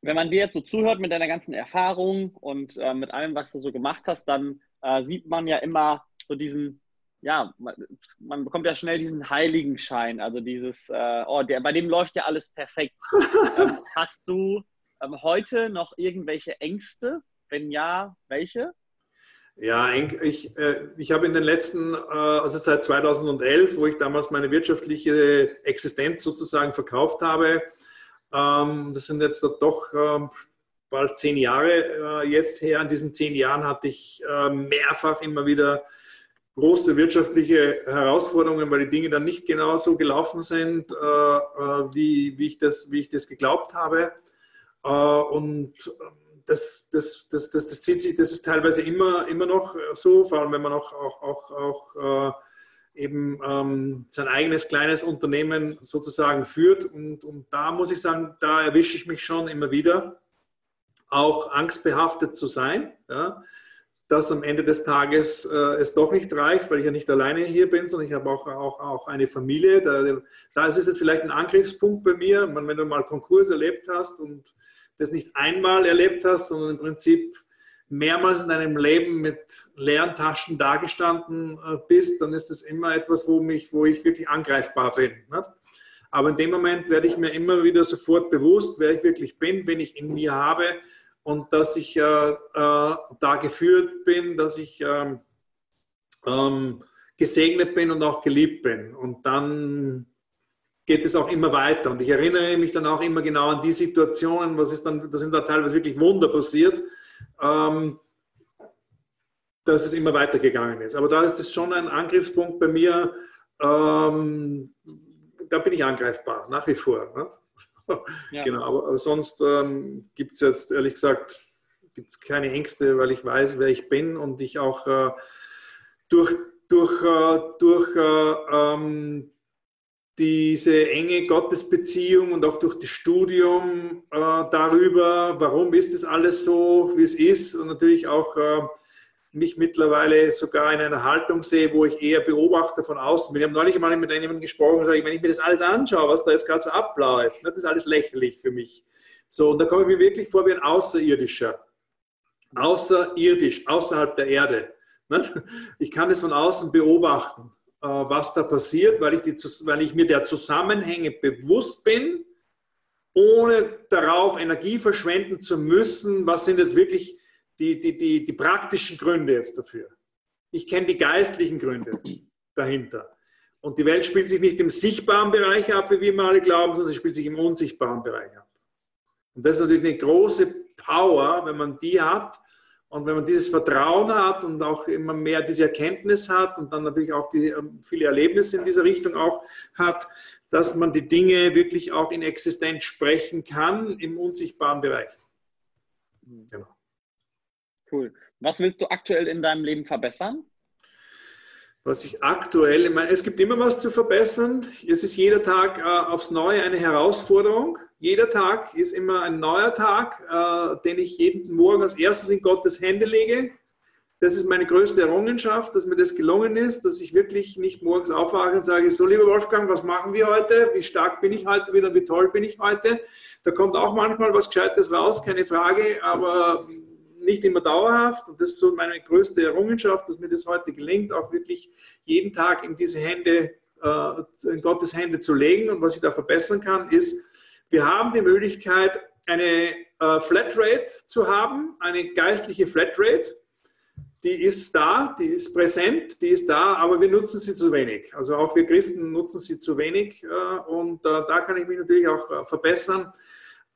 Wenn man dir jetzt so zuhört mit deiner ganzen Erfahrung und äh, mit allem, was du so gemacht hast, dann äh, sieht man ja immer so diesen ja, man, man, bekommt ja schnell diesen Heiligenschein, also dieses, äh, oh, der, bei dem läuft ja alles perfekt. ähm, hast du ähm, heute noch irgendwelche Ängste? Wenn ja, welche? Ja, ich, äh, ich habe in den letzten, äh, also seit 2011, wo ich damals meine wirtschaftliche Existenz sozusagen verkauft habe, ähm, das sind jetzt doch ähm, bald zehn Jahre äh, jetzt her. In diesen zehn Jahren hatte ich äh, mehrfach immer wieder große wirtschaftliche Herausforderungen, weil die Dinge dann nicht genau so gelaufen sind, äh, äh, wie, wie, ich das, wie ich das geglaubt habe. Äh, und das, das, das, das, das zieht sich, das ist teilweise immer, immer noch so, vor allem wenn man auch, auch, auch, auch eben ähm, sein eigenes kleines Unternehmen sozusagen führt. Und, und da muss ich sagen, da erwische ich mich schon immer wieder, auch angstbehaftet zu sein. Ja? dass am Ende des Tages äh, es doch nicht reicht, weil ich ja nicht alleine hier bin, sondern ich habe auch, auch, auch eine Familie. Da, da ist es vielleicht ein Angriffspunkt bei mir, wenn du mal Konkurs erlebt hast und das nicht einmal erlebt hast, sondern im Prinzip mehrmals in deinem Leben mit leeren Taschen dagestanden äh, bist, dann ist das immer etwas, wo, mich, wo ich wirklich angreifbar bin. Nicht? Aber in dem Moment werde ich mir immer wieder sofort bewusst, wer ich wirklich bin, wen ich in mir habe und dass ich äh, äh, da geführt bin, dass ich ähm, ähm, gesegnet bin und auch geliebt bin. Und dann geht es auch immer weiter. Und ich erinnere mich dann auch immer genau an die Situationen, was ist dann, da sind da teilweise wirklich Wunder passiert, ähm, dass es immer weitergegangen ist. Aber da ist es schon ein Angriffspunkt bei mir, ähm, da bin ich angreifbar, nach wie vor. Ne? Ja. Genau, aber sonst ähm, gibt es jetzt ehrlich gesagt gibt's keine Ängste, weil ich weiß, wer ich bin und ich auch äh, durch, durch, äh, durch äh, ähm, diese enge Gottesbeziehung und auch durch das Studium äh, darüber, warum ist es alles so, wie es ist und natürlich auch äh, mich mittlerweile sogar in einer Haltung sehe, wo ich eher Beobachter von außen bin. Wir haben neulich mal mit jemandem gesprochen und gesagt, wenn ich mir das alles anschaue, was da jetzt gerade so abläuft, das ist alles lächerlich für mich. So, und da komme ich mir wirklich vor wie ein Außerirdischer. Außerirdisch, außerhalb der Erde. Ich kann das von außen beobachten, äh, was da passiert, weil ich, die, weil ich mir der Zusammenhänge bewusst bin, ohne darauf Energie verschwenden zu müssen, was sind jetzt wirklich die, die, die, die praktischen Gründe jetzt dafür. Ich kenne die geistlichen Gründe dahinter. Und die Welt spielt sich nicht im sichtbaren Bereich ab, wie wir immer alle glauben, sondern sie spielt sich im unsichtbaren Bereich ab. Und das ist natürlich eine große Power, wenn man die hat und wenn man dieses Vertrauen hat und auch immer mehr diese Erkenntnis hat und dann natürlich auch die, ähm, viele Erlebnisse in dieser Richtung auch hat, dass man die Dinge wirklich auch in Existenz sprechen kann im unsichtbaren Bereich. Genau. Cool. Was willst du aktuell in deinem Leben verbessern? Was ich aktuell, ich meine, es gibt immer was zu verbessern. Es ist jeder Tag äh, aufs Neue eine Herausforderung. Jeder Tag ist immer ein neuer Tag, äh, den ich jeden Morgen als erstes in Gottes Hände lege. Das ist meine größte Errungenschaft, dass mir das gelungen ist, dass ich wirklich nicht morgens aufwache und sage, so lieber Wolfgang, was machen wir heute? Wie stark bin ich heute wieder? Wie toll bin ich heute? Da kommt auch manchmal was Gescheites raus, keine Frage, aber nicht immer dauerhaft. Und das ist so meine größte Errungenschaft, dass mir das heute gelingt, auch wirklich jeden Tag in diese Hände, äh, in Gottes Hände zu legen. Und was ich da verbessern kann, ist, wir haben die Möglichkeit, eine äh, Flatrate zu haben, eine geistliche Flatrate. Die ist da, die ist präsent, die ist da, aber wir nutzen sie zu wenig. Also auch wir Christen nutzen sie zu wenig äh, und da kann ich mich natürlich auch verbessern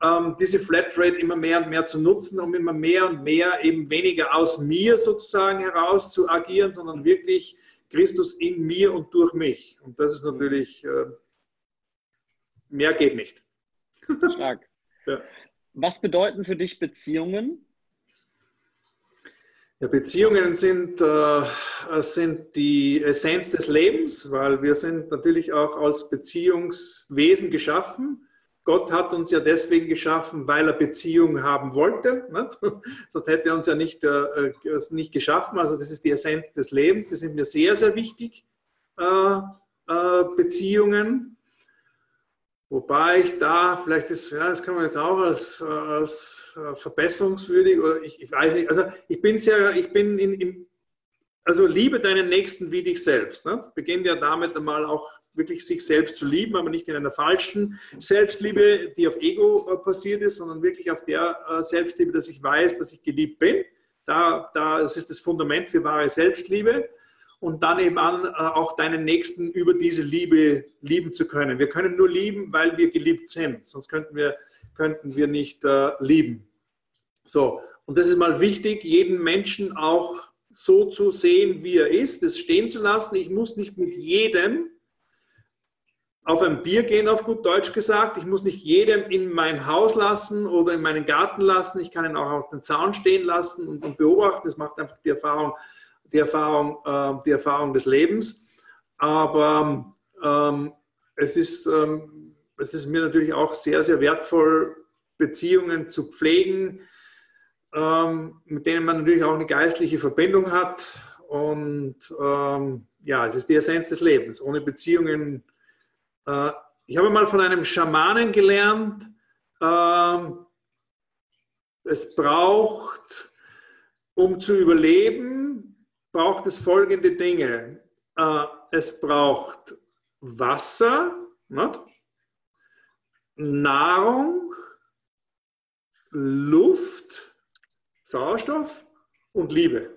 ähm, diese Flatrate immer mehr und mehr zu nutzen, um immer mehr und mehr eben weniger aus mir sozusagen heraus zu agieren, sondern wirklich Christus in mir und durch mich. Und das ist natürlich, äh, mehr geht nicht. Stark. ja. Was bedeuten für dich Beziehungen? Ja, Beziehungen sind, äh, sind die Essenz des Lebens, weil wir sind natürlich auch als Beziehungswesen geschaffen. Gott hat uns ja deswegen geschaffen, weil er Beziehungen haben wollte. Nicht? Sonst hätte er uns ja nicht, äh, äh, nicht geschaffen. Also das ist die Essenz des Lebens. Die sind mir sehr, sehr wichtig, äh, äh, Beziehungen. Wobei ich da, vielleicht ist, ja, das kann man jetzt auch als, als äh, verbesserungswürdig oder ich, ich, weiß nicht, also ich bin sehr, ich bin in, in also liebe deinen Nächsten wie dich selbst. Ne? Beginnt ja damit einmal auch wirklich sich selbst zu lieben, aber nicht in einer falschen Selbstliebe, die auf Ego äh, passiert ist, sondern wirklich auf der äh, Selbstliebe, dass ich weiß, dass ich geliebt bin. Da, da, das ist das Fundament für wahre Selbstliebe. Und dann eben an, äh, auch deinen Nächsten über diese Liebe lieben zu können. Wir können nur lieben, weil wir geliebt sind. Sonst könnten wir, könnten wir nicht äh, lieben. So, und das ist mal wichtig, jeden Menschen auch so zu sehen, wie er ist, es stehen zu lassen. Ich muss nicht mit jedem auf ein Bier gehen, auf gut Deutsch gesagt. Ich muss nicht jedem in mein Haus lassen oder in meinen Garten lassen. Ich kann ihn auch auf den Zaun stehen lassen und, und beobachten. Das macht einfach die Erfahrung, die Erfahrung, äh, die Erfahrung des Lebens. Aber ähm, es, ist, ähm, es ist mir natürlich auch sehr, sehr wertvoll, Beziehungen zu pflegen, ähm, mit denen man natürlich auch eine geistliche Verbindung hat. Und ähm, ja, es ist die Essenz des Lebens. Ohne Beziehungen äh, ich habe mal von einem Schamanen gelernt, ähm, es braucht, um zu überleben, braucht es folgende Dinge. Äh, es braucht Wasser, Nahrung, Luft, Sauerstoff und Liebe.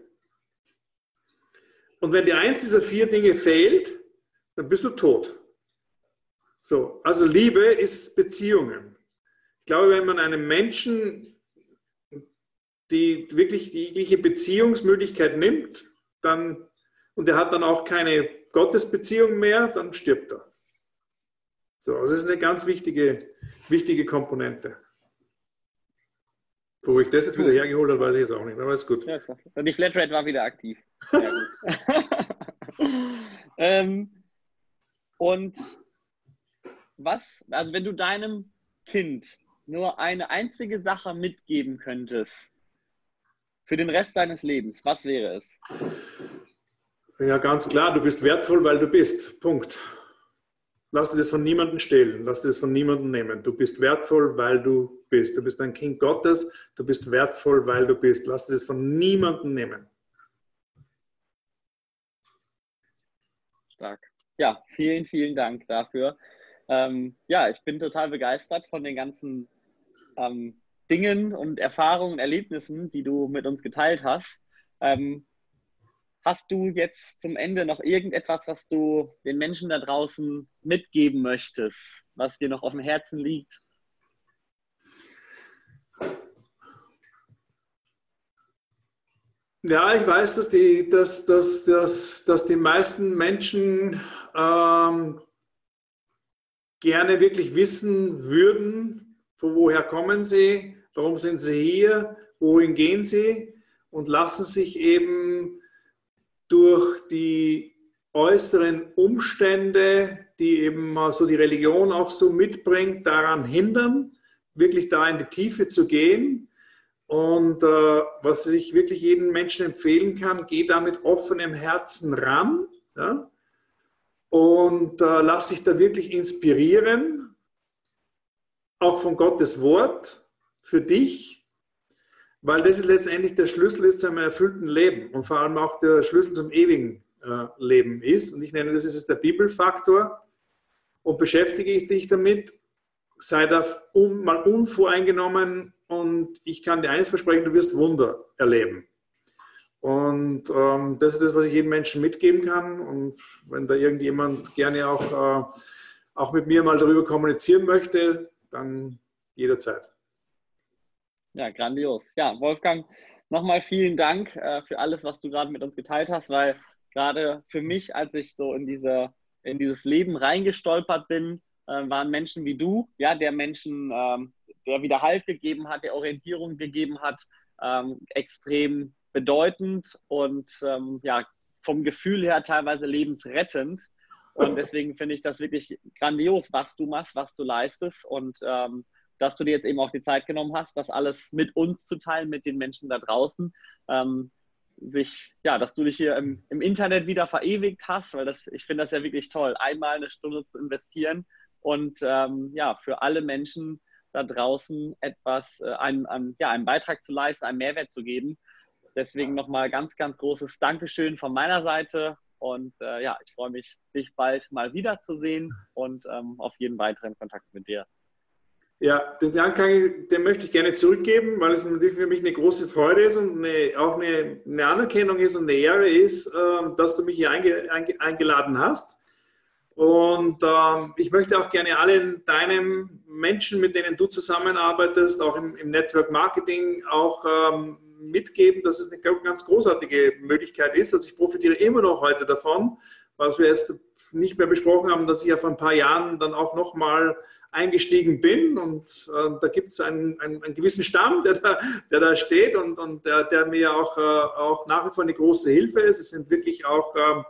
Und wenn dir eins dieser vier Dinge fehlt, dann bist du tot. So, also Liebe ist Beziehungen. Ich glaube, wenn man einem Menschen die wirklich die jegliche Beziehungsmöglichkeit nimmt, dann und er hat dann auch keine Gottesbeziehung mehr, dann stirbt er. So, also das ist eine ganz wichtige, wichtige Komponente. Wo ich das jetzt wieder hergeholt habe, weiß ich jetzt auch nicht, aber ist gut. Ja, und die Flatrate war wieder aktiv. ähm, und was, also wenn du deinem Kind nur eine einzige Sache mitgeben könntest für den Rest deines Lebens, was wäre es? Ja, ganz klar, du bist wertvoll, weil du bist. Punkt. Lass dir das von niemandem stehlen, lass dir das von niemandem nehmen. Du bist wertvoll, weil du bist. Du bist ein Kind Gottes, du bist wertvoll, weil du bist. Lass dir das von niemandem nehmen. Stark. Ja, vielen, vielen Dank dafür. Ähm, ja, ich bin total begeistert von den ganzen ähm, Dingen und Erfahrungen, Erlebnissen, die du mit uns geteilt hast. Ähm, hast du jetzt zum Ende noch irgendetwas, was du den Menschen da draußen mitgeben möchtest, was dir noch auf dem Herzen liegt? Ja, ich weiß, dass die, dass, dass, dass, dass die meisten Menschen ähm, gerne wirklich wissen würden, von woher kommen sie, warum sind sie hier, wohin gehen sie und lassen sich eben durch die äußeren Umstände, die eben so die Religion auch so mitbringt, daran hindern, wirklich da in die Tiefe zu gehen. Und äh, was ich wirklich jedem Menschen empfehlen kann, geh da mit offenem Herzen ran. Ja? und äh, lass dich da wirklich inspirieren, auch von Gottes Wort für dich, weil das ist letztendlich der Schlüssel ist zu einem erfüllten Leben und vor allem auch der Schlüssel zum ewigen äh, Leben ist. Und ich nenne das ist der Bibelfaktor und beschäftige dich damit, sei da un, mal unvoreingenommen und ich kann dir eines versprechen, du wirst Wunder erleben. Und ähm, das ist das, was ich jedem Menschen mitgeben kann. Und wenn da irgendjemand gerne auch, äh, auch mit mir mal darüber kommunizieren möchte, dann jederzeit. Ja, grandios. Ja, Wolfgang, nochmal vielen Dank äh, für alles, was du gerade mit uns geteilt hast, weil gerade für mich, als ich so in, diese, in dieses Leben reingestolpert bin, äh, waren Menschen wie du, ja, der Menschen, ähm, der wieder Halt gegeben hat, der Orientierung gegeben hat, ähm, extrem bedeutend und ähm, ja, vom Gefühl her teilweise lebensrettend. Und deswegen finde ich das wirklich grandios, was du machst, was du leistest und ähm, dass du dir jetzt eben auch die Zeit genommen hast, das alles mit uns zu teilen, mit den Menschen da draußen. Ähm, sich, ja, dass du dich hier im, im Internet wieder verewigt hast, weil das, ich finde das ja wirklich toll, einmal eine Stunde zu investieren und ähm, ja, für alle Menschen da draußen etwas, äh, einen, einen, ja, einen Beitrag zu leisten, einen Mehrwert zu geben deswegen nochmal ganz, ganz großes Dankeschön von meiner Seite. Und äh, ja, ich freue mich, dich bald mal wiederzusehen und ähm, auf jeden weiteren Kontakt mit dir. Ja, den Dank ich, den möchte ich gerne zurückgeben, weil es natürlich für mich eine große Freude ist und eine, auch eine, eine, Anerkennung ist und eine Ehre ist, äh, dass du mich hier einge, einge, eingeladen hast. Und ähm, ich möchte auch gerne allen deinen Menschen, mit denen du zusammenarbeitest, auch im, im Network Marketing, auch ähm, mitgeben, dass es eine ganz großartige Möglichkeit ist. Also ich profitiere immer noch heute davon, was wir jetzt nicht mehr besprochen haben, dass ich ja vor ein paar Jahren dann auch nochmal eingestiegen bin und äh, da gibt es einen, einen, einen, gewissen Stamm, der da, der da steht und, und der, der mir auch, äh, auch nach wie vor eine große Hilfe ist. Es sind wirklich auch äh,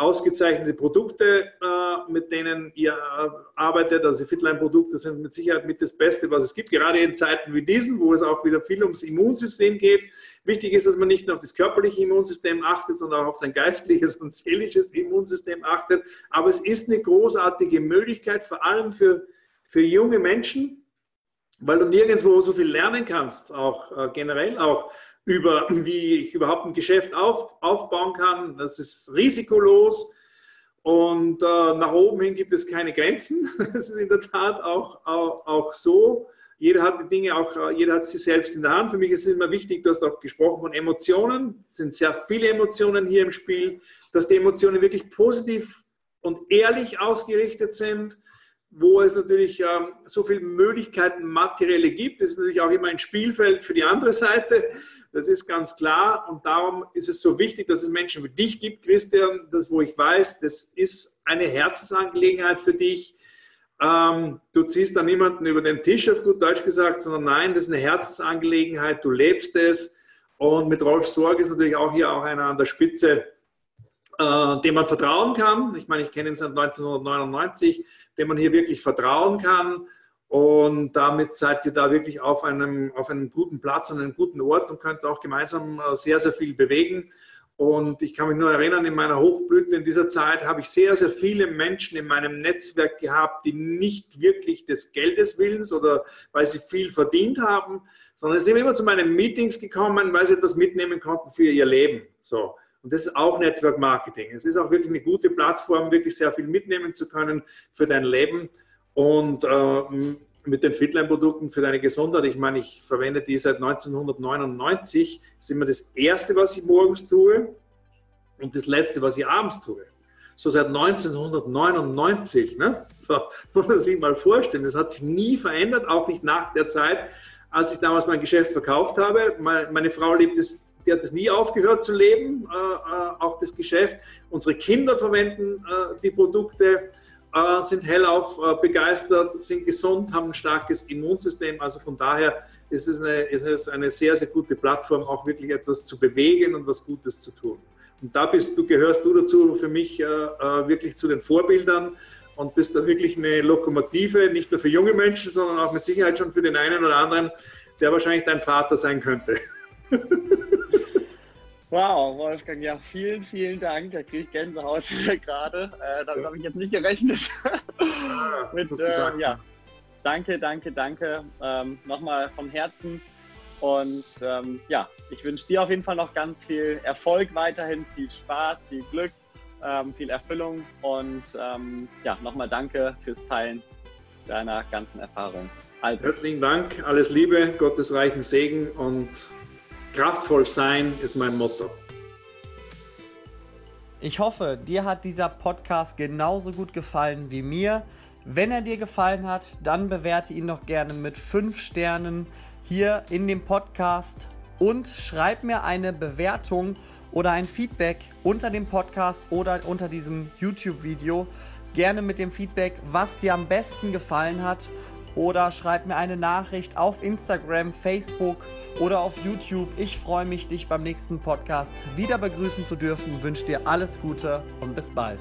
ausgezeichnete Produkte, äh, mit denen ihr äh, arbeitet. Also Fitline-Produkte sind mit Sicherheit mit das Beste, was es gibt, gerade in Zeiten wie diesen, wo es auch wieder viel ums Immunsystem geht. Wichtig ist, dass man nicht nur auf das körperliche Immunsystem achtet, sondern auch auf sein geistliches und seelisches Immunsystem achtet. Aber es ist eine großartige Möglichkeit, vor allem für, für junge Menschen, weil du nirgendwo so viel lernen kannst, auch äh, generell auch über, wie ich überhaupt ein Geschäft auf, aufbauen kann. Das ist risikolos und äh, nach oben hin gibt es keine Grenzen. Das ist in der Tat auch, auch, auch so. Jeder hat die Dinge auch, äh, jeder hat sie selbst in der Hand. Für mich ist es immer wichtig, du hast auch gesprochen von Emotionen. Es sind sehr viele Emotionen hier im Spiel, dass die Emotionen wirklich positiv und ehrlich ausgerichtet sind wo es natürlich ähm, so viele Möglichkeiten materielle gibt. Das ist natürlich auch immer ein Spielfeld für die andere Seite. Das ist ganz klar. Und darum ist es so wichtig, dass es Menschen wie dich gibt, Christian, das, wo ich weiß, das ist eine Herzensangelegenheit für dich. Ähm, du ziehst da niemanden über den Tisch, auf gut Deutsch gesagt, sondern nein, das ist eine Herzensangelegenheit. Du lebst es. Und mit Rolf Sorg ist natürlich auch hier auch einer an der Spitze äh, dem man vertrauen kann. Ich meine, ich kenne ihn seit 1999, dem man hier wirklich vertrauen kann. Und damit seid ihr da wirklich auf einem, auf einem guten Platz, an einem guten Ort und könnt auch gemeinsam äh, sehr, sehr viel bewegen. Und ich kann mich nur erinnern, in meiner Hochblüte in dieser Zeit habe ich sehr, sehr viele Menschen in meinem Netzwerk gehabt, die nicht wirklich des Geldes willens oder weil sie viel verdient haben, sondern sie sind immer zu meinen Meetings gekommen, weil sie etwas mitnehmen konnten für ihr Leben. So. Und das ist auch Network Marketing. Es ist auch wirklich eine gute Plattform, wirklich sehr viel mitnehmen zu können für dein Leben und äh, mit den Fitline-Produkten für deine Gesundheit. Ich meine, ich verwende die seit 1999. Das ist immer das Erste, was ich morgens tue und das Letzte, was ich abends tue. So seit 1999. Ne? So muss man sich mal vorstellen. Das hat sich nie verändert, auch nicht nach der Zeit, als ich damals mein Geschäft verkauft habe. Meine Frau liebt es die hat es nie aufgehört zu leben, äh, äh, auch das Geschäft. Unsere Kinder verwenden äh, die Produkte, äh, sind hellauf äh, begeistert, sind gesund, haben ein starkes Immunsystem. Also von daher ist es, eine, ist es eine sehr, sehr gute Plattform, auch wirklich etwas zu bewegen und was Gutes zu tun. Und da bist du, gehörst du dazu für mich äh, wirklich zu den Vorbildern und bist da wirklich eine Lokomotive, nicht nur für junge Menschen, sondern auch mit Sicherheit schon für den einen oder anderen, der wahrscheinlich dein Vater sein könnte. Wow, Wolfgang, ja, vielen, vielen Dank. Da kriege ich Gänsehaut gerade. Äh, damit habe ich jetzt nicht gerechnet. Ah, Mit, äh, ja, danke, danke, danke. Ähm, Nochmal vom Herzen. Und ähm, ja, ich wünsche dir auf jeden Fall noch ganz viel Erfolg weiterhin, viel Spaß, viel Glück, ähm, viel Erfüllung. Und ähm, ja, nochmal danke fürs Teilen deiner ganzen Erfahrung. Also. Herzlichen Dank, alles Liebe, Gottes reichen Segen und Kraftvoll sein ist mein Motto. Ich hoffe, dir hat dieser Podcast genauso gut gefallen wie mir. Wenn er dir gefallen hat, dann bewerte ihn doch gerne mit 5 Sternen hier in dem Podcast und schreib mir eine Bewertung oder ein Feedback unter dem Podcast oder unter diesem YouTube-Video. Gerne mit dem Feedback, was dir am besten gefallen hat oder schreib mir eine Nachricht auf Instagram, Facebook oder auf YouTube. Ich freue mich, dich beim nächsten Podcast wieder begrüßen zu dürfen. Wünsche dir alles Gute und bis bald.